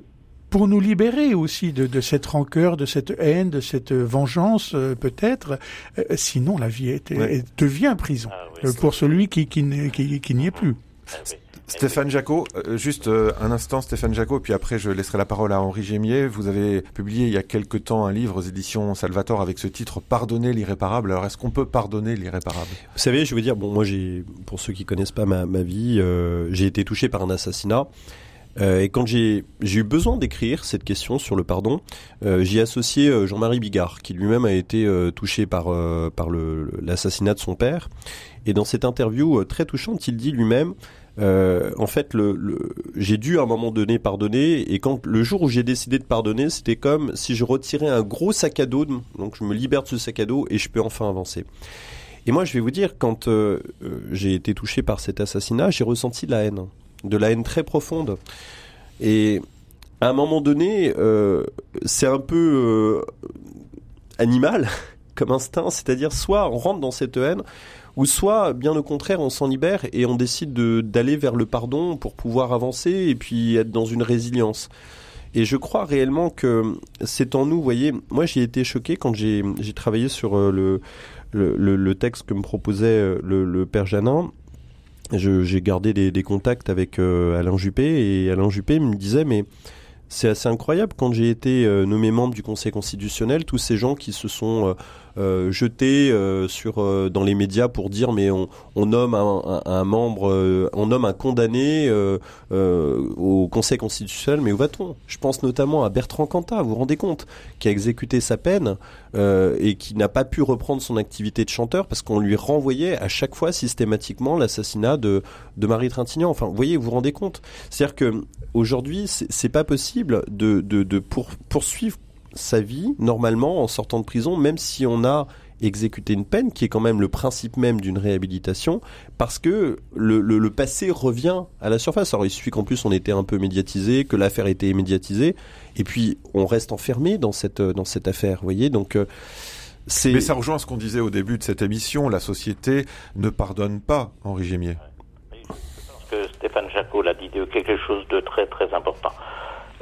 pour nous libérer aussi de, de cette rancœur, de cette haine, de cette vengeance euh, peut-être. Euh, sinon, la vie est, Ouais. est- devient prison Ah oui. euh, pour celui qui, qui, qui, qui n'y est plus. Ah oui. Stéphane Jacot, euh, juste euh, un instant Stéphane Jacot, puis après je laisserai la parole à Henri Gémier. Vous avez publié il y a quelque temps un livre aux éditions Salvatore avec ce titre Pardonner l'irréparable. Alors est-ce qu'on peut pardonner l'irréparable? Vous savez, je veux dire, bon, moi, j'ai, pour ceux qui connaissent pas ma, ma vie, euh, j'ai été touché par un assassinat. Euh, et quand j'ai, eu besoin d'écrire cette question sur le pardon, euh, j'y associé euh, Jean-Marie Bigard, qui lui-même a été euh, touché par, l'assassinat de son père. Et dans cette interview très touchante, il dit lui-même, en fait, j'ai dû à un moment donné pardonner, et quand le jour où j'ai décidé de pardonner, c'était comme si je retirais un gros sac à dos, donc je me libère de ce sac à dos et je peux enfin avancer. Et moi, je vais vous dire, quand j'ai été touché par cet assassinat, j'ai ressenti de la haine, de la haine très profonde. Et à un moment donné, euh, c'est un peu euh, animal [LAUGHS] comme instinct, c'est-à-dire soit on rentre dans cette haine, ou soit, bien au contraire, on s'en libère et on décide de- d'aller vers le pardon pour pouvoir avancer et puis être dans une résilience. Et je crois réellement que c'est en nous, vous voyez, moi j'ai été choqué quand j'ai travaillé sur euh, le, le, texte que me proposait le père Janin. J'ai gardé des, des contacts avec euh, Alain Juppé et Alain Juppé me disait mais c'est assez incroyable quand j'ai été euh, nommé membre du Conseil constitutionnel, tous ces gens qui se sont euh, euh, jetés euh, sur euh, dans les médias pour dire mais on, on nomme un, un- un membre, on nomme un condamné au Conseil constitutionnel, mais où va-t-on? Je pense notamment à Bertrand Cantat, vous vous rendez compte, qui a exécuté sa peine euh, et qui n'a pas pu reprendre son activité de chanteur parce qu'on lui renvoyait à chaque fois systématiquement l'assassinat de, de Marie Trintignant. Enfin, vous voyez, vous vous rendez compte C'est-à-dire que aujourd'hui, c'est pas possible de, de, de pour, poursuivre sa vie normalement en sortant de prison, même si on a exécuté une peine, qui est quand même le principe même d'une réhabilitation, parce que le, le, le passé revient à la surface. Alors il suffit qu'en plus on était un peu médiatisé, que l'affaire était médiatisée, et puis on reste enfermé dans cette, dans cette affaire, vous voyez donc... euh, c'est Mais ça rejoint ce qu'on disait au début de cette émission. La société ne pardonne pas, Henri Gémier. Je pense que Stéphane Jacot l'a dit de quelque chose de très très important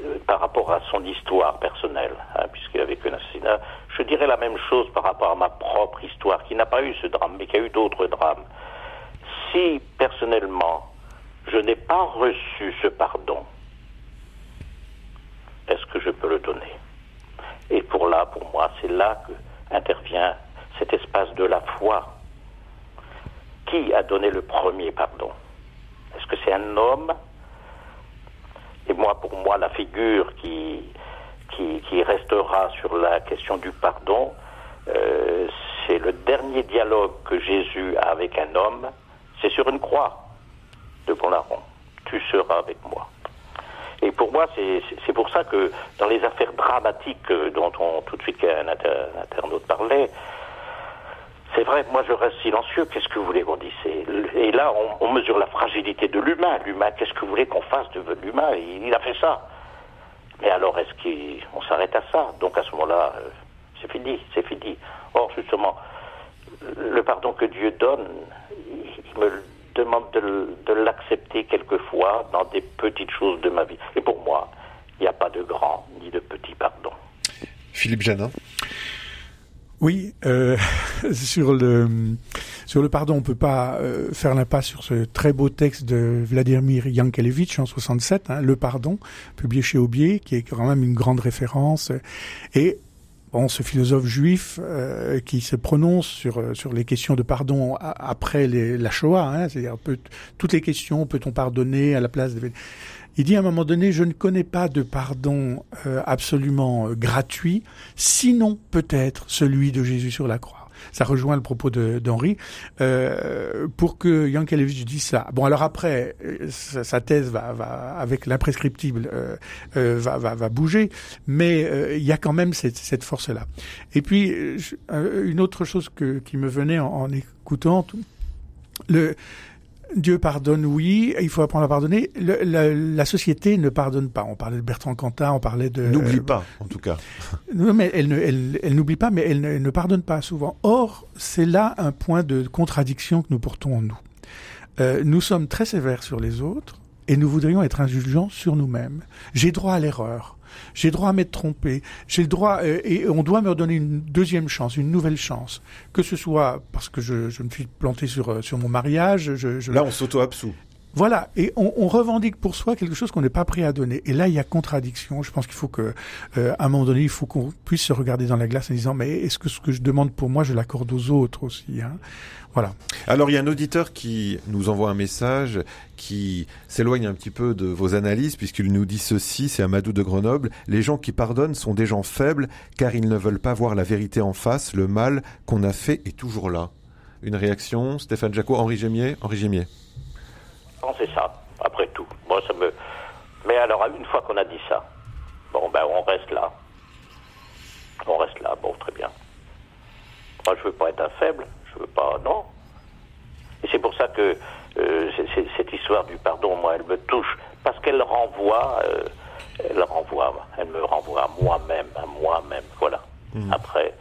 Euh, par rapport à son histoire personnelle, hein, puisqu'il a vécu un assassinat. Je dirais la même chose par rapport à ma propre histoire, qui n'a pas eu ce drame, mais qui a eu d'autres drames. Si personnellement je n'ai pas reçu ce pardon, est-ce que je peux le donner? Et pour là, pour moi, c'est là que intervient cet espace de la foi. Qui a donné le premier pardon? Est-ce que c'est un homme? Et moi, pour moi, la figure qui, qui, restera sur la question du pardon, euh, c'est le dernier dialogue que Jésus a avec un homme, c'est sur une croix de Pont-Larron. Tu seras avec moi. Et pour moi, c'est pour ça que dans les affaires dramatiques dont on tout de suite un, inter- un internaute parlait, c'est vrai, moi je reste silencieux. Qu'est-ce que vous voulez qu'on dise? Et là, on, mesure la fragilité de l'humain. L'humain, qu'est-ce que vous voulez qu'on fasse de l'humain? Il a fait ça. Mais alors, est-ce qu'on s'arrête à ça? Donc à ce moment-là, euh, c'est fini, c'est fini. Or, justement, le pardon que Dieu donne, il me demande de, de l'accepter quelquefois dans des petites choses de ma vie. Et pour moi, il n'y a pas de grand ni de petit pardon. Philippe Janin. Oui, euh, [LAUGHS] sur le Sur le pardon, on peut pas euh, faire l'impasse sur ce très beau texte de Vladimir Yankelevitch en 67, hein, Le pardon, publié chez Aubier, qui est quand même une grande référence. Et bon, ce philosophe juif euh, qui se prononce sur euh, sur les questions de pardon après la Shoah, hein, c'est-à-dire toutes les questions, peut-on pardonner à la place de il dit à un moment donné, je ne connais pas de pardon euh, absolument euh, gratuit, sinon peut-être celui de Jésus sur la croix. Ça rejoint le propos d'Henri. Euh, pour que Yankelevitch dise ça. Bon, alors après, euh, sa, sa thèse va, va avec l'imprescriptible euh, euh, va, va, va bouger, mais il y a quand même cette, cette force-là. Et puis je- une autre chose que, qui me venait en, en écoutant, le Dieu pardonne, oui, il faut apprendre à pardonner. Le- la, la société ne pardonne pas. On parlait de Bertrand Cantat, on parlait de... N'oublie euh, pas, en tout cas. [LAUGHS] non, mais elle, ne- elle, elle n'oublie pas, mais elle ne, elle ne pardonne pas souvent. Or, c'est là un point de contradiction que nous portons en nous. Euh, nous sommes très sévères sur les autres et nous voudrions être indulgents sur nous-mêmes. J'ai droit à l'erreur. J'ai droit à m'être trompé. J'ai le droit euh, et on doit me donner une deuxième chance, une nouvelle chance. Que ce soit parce que je, je me suis planté sur euh, sur mon mariage. Je, je... Là, on s'auto-absout. Voilà, et on, on revendique pour soi quelque chose qu'on n'est pas prêt à donner. Et là, il y a contradiction. Je pense qu'il faut que, euh, à un moment donné, il faut qu'on puisse se regarder dans la glace en disant, mais est-ce que ce que je demande pour moi, je l'accorde aux autres aussi hein? Voilà. Alors, il y a un auditeur qui nous envoie un message qui s'éloigne un petit peu de vos analyses, puisqu'il nous dit ceci, c'est Amadou de Grenoble, les gens qui pardonnent sont des gens faibles, car ils ne veulent pas voir la vérité en face, le mal qu'on a fait est toujours là. Une réaction, Stéphane Jacot, Henri Gémier? Henri Gémier. C'est ça, après tout. Moi, ça me. Mais alors, une fois qu'on a dit ça, bon, ben, on reste là. On reste là, bon, très bien. Moi, je veux pas être un faible, je veux pas. Non. Et c'est pour ça que euh, cette histoire du pardon, moi, elle me touche. Parce qu'elle renvoie. euh, elle renvoie. Elle me renvoie à moi-même, à moi-même. Voilà. Après.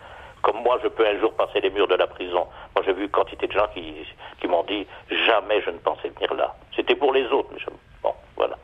Comme moi, je peux un jour passer les murs de la prison. Moi, j'ai vu quantité de gens qui, qui m'ont dit jamais je ne pensais venir là. C'était pour les autres. Mais je- Bon, voilà.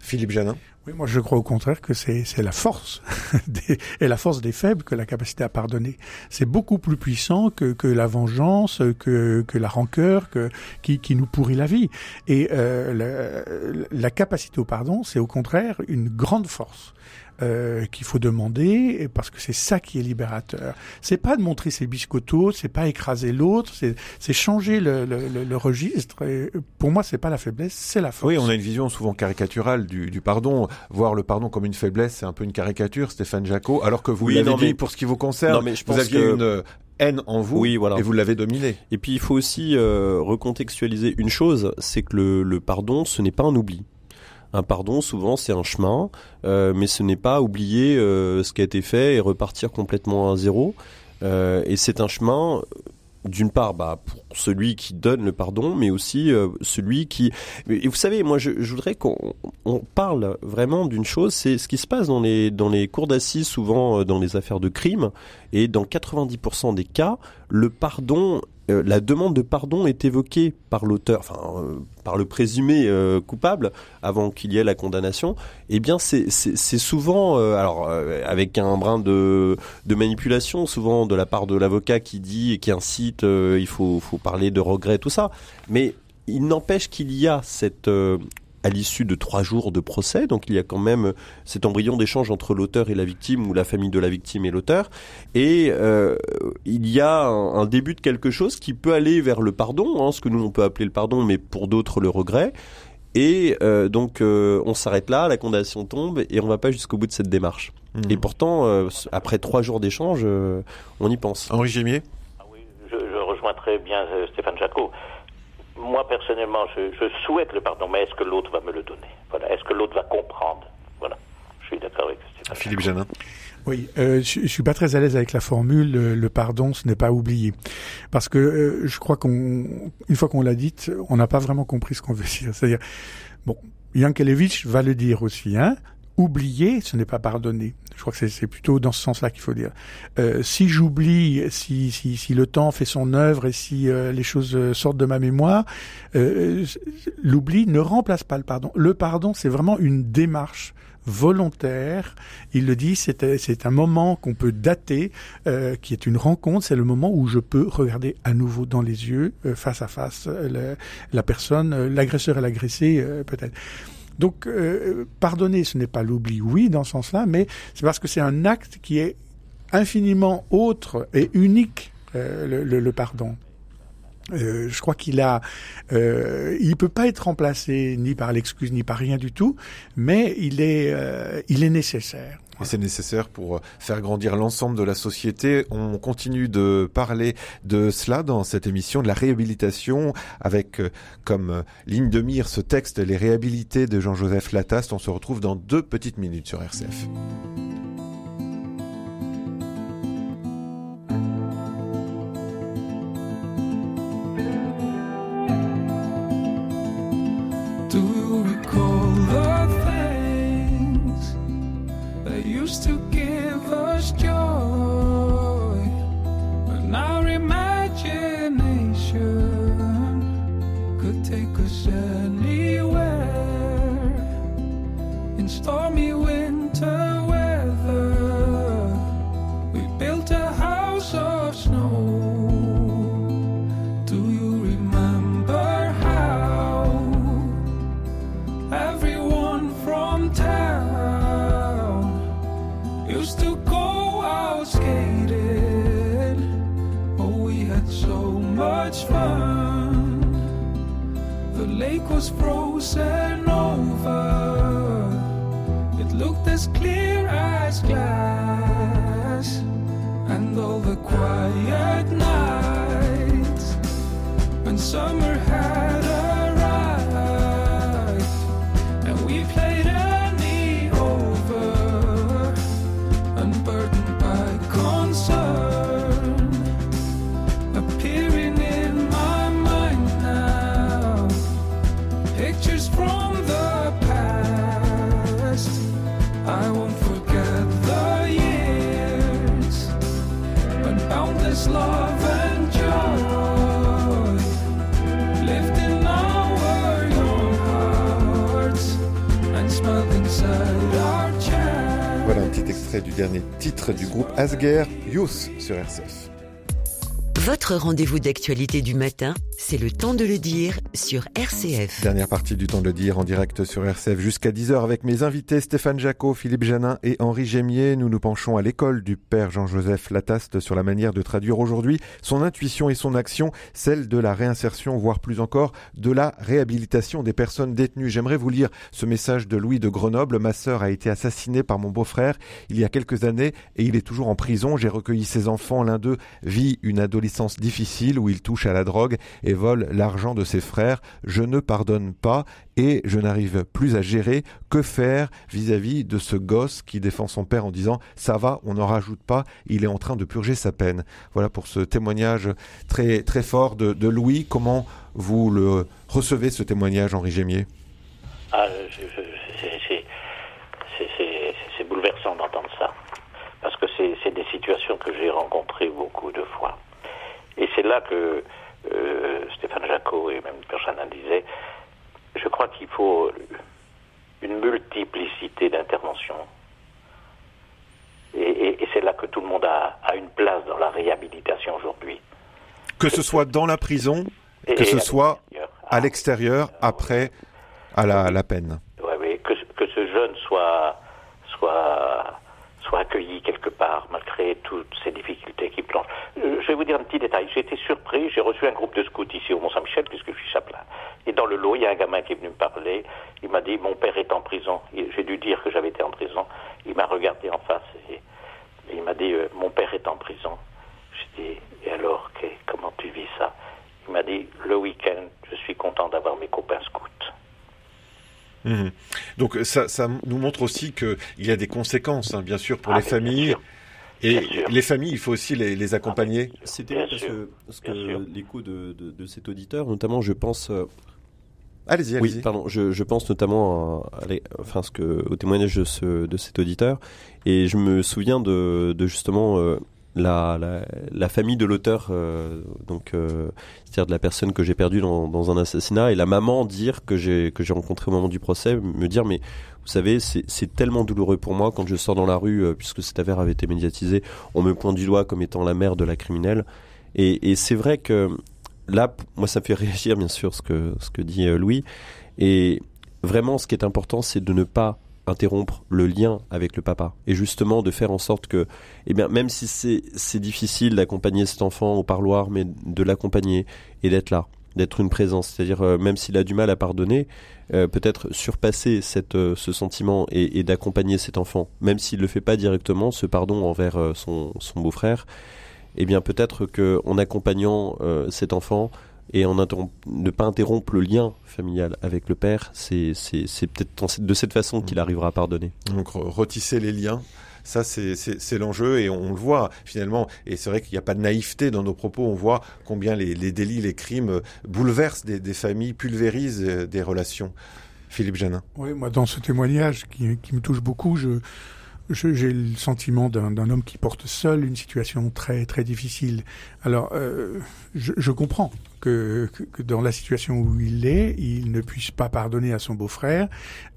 Philippe Janin. Oui, moi je crois au contraire que c'est c'est la force [LAUGHS] des, et la force des faibles que la capacité à pardonner. C'est beaucoup plus puissant que, que la vengeance, que, que la rancœur, que qui, qui nous pourrit la vie. Et euh, la, la capacité au pardon, c'est au contraire une grande force. Euh, qu'il faut demander parce que c'est ça qui est libérateur. C'est pas de montrer ses biscottos, c'est pas écraser l'autre, c'est c'est changer le, le, le, le registre. Et pour moi, c'est pas la faiblesse, c'est la force. Oui, on a une vision souvent caricaturale du, du pardon. Voir le pardon comme une faiblesse, c'est un peu une caricature, Stéphane Jacot, alors que vous Oui, l'avez dit mais- pour ce qui vous concerne, Non, mais je vous pense aviez que- une euh, haine en vous Oui, voilà. et vous l'avez dominée. Et puis il faut aussi euh, recontextualiser une chose, c'est que le, le pardon, ce n'est pas un oubli. Un pardon, souvent, c'est un chemin, euh, mais ce n'est pas oublier euh, ce qui a été fait et repartir complètement à zéro. Euh, et c'est un chemin, d'une part, bah, pour celui qui donne le pardon, mais aussi euh, celui qui. Et vous savez, moi, je, je voudrais qu'on on parle vraiment d'une chose, c'est ce qui se passe dans les dans les cours d'assises, souvent euh, dans les affaires de crime, et dans 90% des cas, le pardon euh, la demande de pardon est évoquée par l'auteur, enfin euh, par le présumé euh, coupable avant qu'il y ait la condamnation. Eh bien, c'est souvent, euh, alors euh, avec un brin de, manipulation, souvent de la part de l'avocat qui dit et qui incite, il faut faut parler de regret, tout ça. Mais il n'empêche qu'il y a cette à l'issue de trois jours de procès, donc il y a quand même cet embryon d'échange entre l'auteur et la victime ou la famille de la victime et l'auteur, et euh, il y a un, un début de quelque chose qui peut aller vers le pardon, hein, ce que nous on peut appeler le pardon, mais pour d'autres le regret. Et euh, donc euh, on s'arrête là, la condamnation tombe et on va pas jusqu'au bout de cette démarche. Mhm. Et pourtant, euh, après trois jours d'échange, euh, on y pense. Henri Gémier? Ah oui, je, je rejoins très bien euh, Stéphane Jacot. Moi, personnellement, je, je souhaite le pardon, mais est-ce que l'autre va me le donner? Voilà. Est-ce que l'autre va comprendre? Voilà. Je suis d'accord avec Stéphane. Philippe. Janin. Oui, euh, je, je suis pas très à l'aise avec la formule euh, le pardon, ce n'est pas oublier, parce que euh, je crois qu'on, une fois qu'on l'a dite, on n'a pas vraiment compris ce qu'on veut dire. [LAUGHS] C'est-à-dire, bon, Yankelevitch va le dire aussi, hein. Oublier, ce n'est pas pardonner. Je crois que c'est- plutôt dans ce sens-là qu'il faut dire. Euh, si j'oublie, si, si, si le temps fait son œuvre et si euh, les choses euh, sortent de ma mémoire, euh, l'oubli ne remplace pas le pardon. Le pardon, c'est vraiment une démarche volontaire. Il le dit, c'est un moment qu'on peut dater, euh, qui est une rencontre. C'est le moment où je peux regarder à nouveau dans les yeux, euh, face à face, euh, le- la personne, euh, l'agresseur et l'agressé, euh, peut-être. Donc, euh, pardonner, ce n'est pas l'oubli, oui, dans ce sens-là, mais c'est parce que c'est un acte qui est infiniment autre et unique, euh, le, pardon. Euh, je crois qu'il a, il peut pas être remplacé ni par l'excuse ni par rien du tout, mais il est, il est nécessaire. Et c'est nécessaire pour euh, faire grandir l'ensemble de la société. On continue de parler de cela dans cette émission, de la réhabilitation, avec euh, comme euh, ligne de mire ce texte, Les réhabilités de Jean-Joseph Lataste. On se retrouve dans deux petites minutes sur RCF. Used to give us Votre rendez-vous d'actualité du matin, c'est le temps de le dire sur RCF. Dernière partie du temps de le dire en direct sur RCF jusqu'à 10h avec mes invités Stéphane Jacot, Philippe Janin et Henri Gémier. Nous nous penchons à l'école du père Jean-Joseph Lataste sur la manière de traduire aujourd'hui son intuition et son action, celle de la réinsertion, voire plus encore de la réhabilitation des personnes détenues. J'aimerais vous lire ce message de Louis de Grenoble. Ma sœur a été assassinée par mon beau-frère il y a quelques années et il est toujours en prison. J'ai recueilli ses enfants. L'un d'eux vit une adolescence difficile où il touche à la drogue et vole l'argent de ses frères. Je ne pardonne pas et je n'arrive plus à gérer. Que faire vis-à-vis de ce gosse qui défend son père en disant ça va, on n'en rajoute pas, il est en train de purger sa peine. Voilà pour ce témoignage très très fort de, Louis. Comment vous le recevez ce témoignage, Henri Gémier? Ah, c'est- bouleversant d'entendre ça. Parce que c'est des situations que j'ai rencontrées beaucoup de fois. Et c'est là que euh, Stéphane Jacot et même Perchanin disaient, je crois qu'il faut une multiplicité d'interventions. Et, et- et c'est là que tout le monde a, a une place dans la réhabilitation aujourd'hui. Que ce soit dans la prison, Et- que ce soit à l'extérieur, après, à la, la peine. Ouais, ouais, que, que ce jeune soit, soit, soit accueilli quelque part, malgré toutes ces difficultés qui plongent. Euh, je vais vous dire un petit détail. J'ai été surpris, j'ai reçu un groupe de scouts ici au Mont-Saint-Michel, puisque je suis chaplain. Et dans le lot, il y a un gamin qui est venu me parler. Il m'a dit, mon père est en prison. J'ai dû dire que j'avais été en prison. Il m'a regardé en face et, il m'a dit, euh, mon père est en prison. J'ai dit, et alors, comment tu vis ça? Il m'a dit, le week-end, je suis content d'avoir mes copains scouts. Mhm. Donc ça, ça nous montre aussi qu'il y a des conséquences, hein, bien sûr, pour Ah, les familles. Et les familles, il faut aussi les, les accompagner. C'est Bien terrible parce que, parce que l'écho de, de, de cet auditeur, notamment, je pense. euh, Allez-y, allez-y. Oui, pardon. Je, je pense notamment à, à les- enfin, ce que, au témoignage de, ce, de cet auditeur. Et je me souviens de, de justement euh, la, la, famille de l'auteur, euh, donc euh, c'est-à-dire de la personne que j'ai perdue dans, dans un assassinat, et la maman dire que j'ai que j'ai rencontré au moment du procès, me dire mais vous savez c'est tellement douloureux pour moi quand je sors dans la rue euh, puisque cette affaire avait été médiatisée, on me pointe du doigt comme étant la mère de la criminelle, et, et c'est vrai que là moi ça me fait [LAUGHS] réagir bien sûr ce que ce que dit Louis, et vraiment ce qui est important c'est de ne pas interrompre le lien avec le papa et justement de faire en sorte que eh bien même si c'est c'est difficile d'accompagner cet enfant au parloir mais de l'accompagner et d'être là d'être une présence. C'est-à-dire euh, même s'il a du mal à pardonner euh, peut-être surpasser cette euh, ce sentiment et, d'accompagner cet enfant même s'il le fait pas directement ce pardon envers son son beau-frère eh bien peut-être que en accompagnant cet enfant et en interromp- ne pas interrompre le lien familial avec le père, c'est peut-être de cette façon qu'il arrivera à pardonner. Donc re- retisser les liens. Ça, c'est- l'enjeu et on le voit finalement. Et c'est vrai qu'il n'y a pas de naïveté dans nos propos. On voit combien les, les délits, les crimes euh, bouleversent des, des familles, pulvérisent euh, des relations. Philippe Janin. Oui, moi, dans ce témoignage qui, qui me touche beaucoup, je, je- j'ai le sentiment d'un d'un homme qui porte seul une situation très très difficile. Alors, euh, je, je comprends que, que, dans la situation où il est, il ne puisse pas pardonner à son beau-frère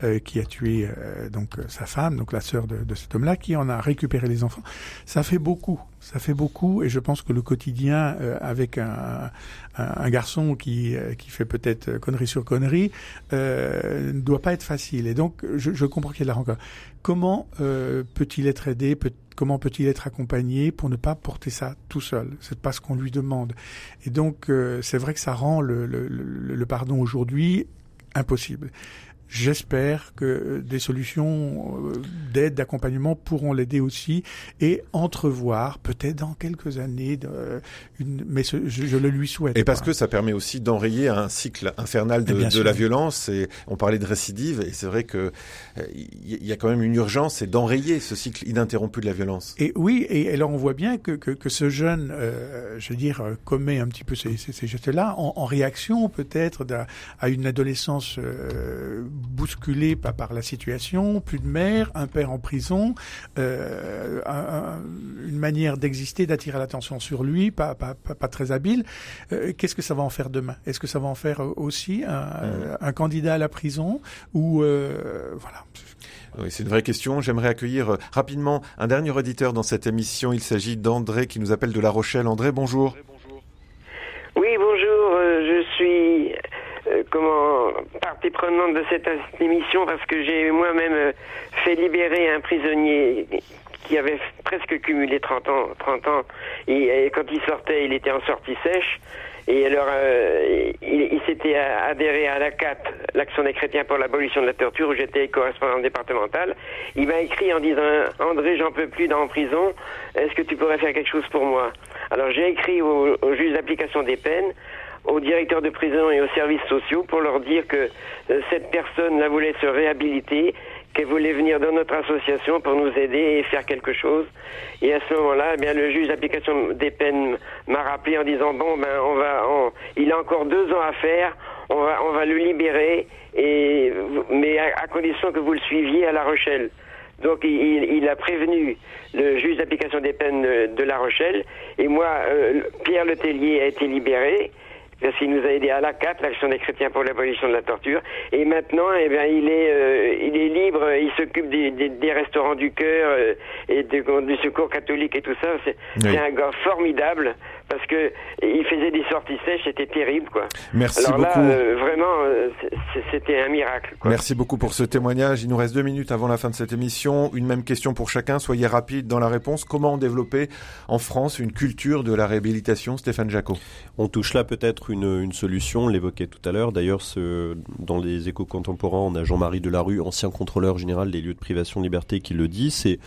euh, qui a tué euh, donc euh, sa femme, donc la sœur de, de cet homme-là, qui en a récupéré les enfants. Ça fait beaucoup, ça fait beaucoup, et je pense que le quotidien euh, avec un, un, garçon qui euh, qui fait peut-être connerie sur connerie euh, ne doit pas être facile. Et donc, je, je comprends qu'il y a de la rancœur. Comment peut-il être aidé Comment peut-il être accompagné pour ne pas porter ça tout seul? C'est pas ce qu'on lui demande. Et donc, euh, c'est vrai que ça rend le, pardon aujourd'hui impossible. J'espère que des solutions euh, d'aide, d'accompagnement pourront l'aider aussi et entrevoir peut-être dans quelques années, de, une, mais ce, je, je, le lui souhaite. Et parce que ça permet aussi d'enrayer un cycle infernal de, de la violence. Et on parlait de récidive et c'est vrai que il euh, y a quand même une urgence, c'est d'enrayer ce cycle ininterrompu de la violence. Et oui, et, et là on voit bien que, que, que ce jeune, euh, je veux dire, commet un petit peu ces, ces, ces gestes-là en, en, réaction peut-être à une adolescence euh, bousculé par, par la situation, plus de mère, un père en prison, euh, un, un, une manière d'exister, d'attirer l'attention sur lui, pas, pas, pas, pas très habile. Euh, Qu'est-ce que ça va en faire demain? Est-ce que ça va en faire aussi un, mmh. un candidat à la prison ou euh, voilà oui, c'est une vraie question. J'aimerais accueillir euh, rapidement un dernier auditeur dans cette émission. Il s'agit d'André qui nous appelle de La Rochelle. André, bonjour. Oui, bonjour. Euh, je suis euh, comment partie prenante de cette émission parce que j'ai moi-même euh, fait libérer un prisonnier qui avait presque cumulé 30 ans. 30 ans et, et quand il sortait, il était en sortie sèche. Et alors, euh, il, s'était adhéré à l'ACAT, l'Action des chrétiens pour l'abolition de la torture, où j'étais correspondant départemental. Il m'a écrit en disant André, j'en peux plus dans en prison. Est-ce que tu pourrais faire quelque chose pour moi? Alors j'ai écrit au juge d'application des peines aux directeurs de prison et aux services sociaux pour leur dire que euh, cette personne là voulait se réhabiliter, qu'elle voulait venir dans notre association pour nous aider et faire quelque chose. Et à ce moment-là, eh bien le juge d'application des peines m'a rappelé en disant bon ben on va, on, il a encore deux ans à faire, on va, on va le libérer et mais à, condition que vous le suiviez à La Rochelle. Donc il, il, a prévenu le juge d'application des peines de, de, La Rochelle et moi, euh, Pierre Letellier a été libéré parce qu'il nous a aidé à la 4, l'action des chrétiens pour l'abolition de la torture. Et maintenant, eh bien, il est, euh, il est libre, il s'occupe des, des, des, restaurants du cœur euh, et de, du secours catholique et tout ça. C'est oui. un gars formidable parce que il faisait des sorties sèches, c'était terrible, quoi. Merci Alors beaucoup. là, euh, vraiment, c'était un miracle. Quoi. Merci beaucoup pour ce témoignage. Il nous reste deux minutes avant la fin de cette émission. Une même question pour chacun. Soyez rapide dans la réponse. Comment développer en France une culture de la réhabilitation, Stéphane Jacot On touche là peut-être une, une, solution, on l'évoquait tout à l'heure. D'ailleurs, dans les échos contemporains, on a Jean-Marie Delarue, ancien contrôleur général des lieux de privation de liberté, qui le dit. C'est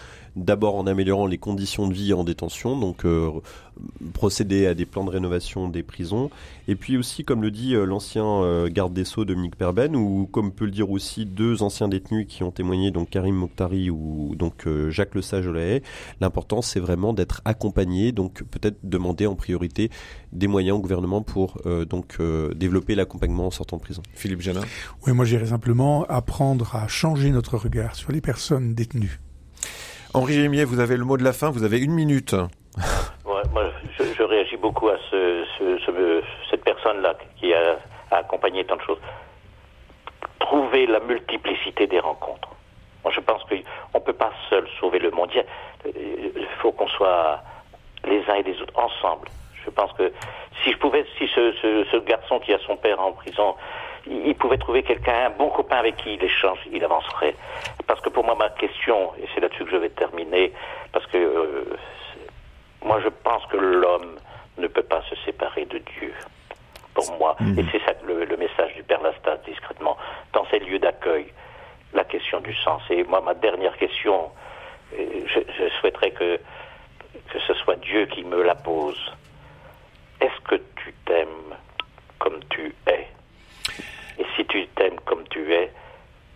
d'abord en améliorant les conditions de vie en détention, donc euh, procéder à des plans de rénovation des prisons, et puis aussi, comme le dit euh, l'ancien euh, garde des Sceaux Dominique Perben, ou comme peut le dire aussi deux anciens détenus qui ont témoigné, donc Karim Mokhtari ou donc euh, Jacques Le Sage l'important c'est vraiment d'être accompagné, donc peut-être demander en priorité des moyens au gouvernement pour euh, donc euh, développer l'accompagnement en sortant de prison. Philippe Janin Oui, moi j'irais simplement apprendre à changer notre regard sur les personnes détenues. Henri Gémier, vous avez le mot de la fin, vous avez une minute. je, je réagis beaucoup à ce, ce- ce- cette personne-là qui a, accompagné tant de choses. Trouver la multiplicité des rencontres. Moi, je pense qu'on ne peut pas seul sauver le monde. Il faut qu'on soit les uns et les autres ensemble. Je pense que si je pouvais, si ce garçon qui a son père en prison, il, pouvait trouver quelqu'un, un bon copain avec qui il échange, il avancerait. Parce que pour moi, ma question, et c'est là-dessus que je vais terminer, parce que euh, moi, je pense que l'homme ne peut pas se séparer de Dieu. Pour moi, et c'est ça le, le message du Père Lastas discrètement, dans ces lieux d'accueil, la question du sens. Et moi, ma dernière question, euh, je, je souhaiterais que que ce soit Dieu qui me la pose. Est-ce que tu t'aimes comme tu es? Et si tu t'aimes comme tu es,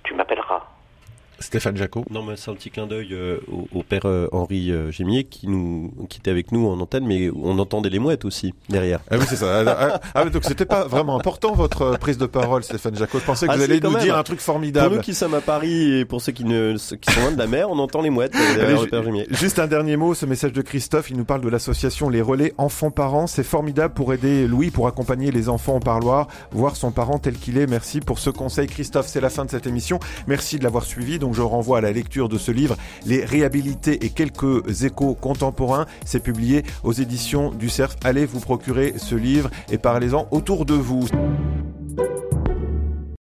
tu m'appelleras. Stéphane Jacot. Non, mais c'est un petit clin d'œil euh, au, au père euh, Henri euh, Gémier qui nous, qui était avec nous en antenne, mais on entendait les mouettes aussi derrière. Ah oui, c'est ça. Ah, ah, ah, donc c'était pas vraiment important votre prise de parole, Stéphane Jacot. Je pensais que Ah, vous alliez nous même. dire un truc Pour formidable. nous qui sommes à Paris et pour ceux qui ne, ceux qui sont loin de la mer, on entend les mouettes derrière Allez, le père Gémier. Juste un dernier mot, ce message de Christophe, il nous parle de l'association Les Relais Enfants-Parents. C'est formidable pour aider Louis, pour accompagner les enfants au parloir, voir son parent tel qu'il est. Merci pour ce conseil. Christophe, c'est la fin de cette émission. Merci de l'avoir suivi. Je renvoie à la lecture de ce livre, Les réhabilités et quelques échos contemporains. C'est publié aux éditions du CERF. Allez vous procurer ce livre et parlez-en autour de vous.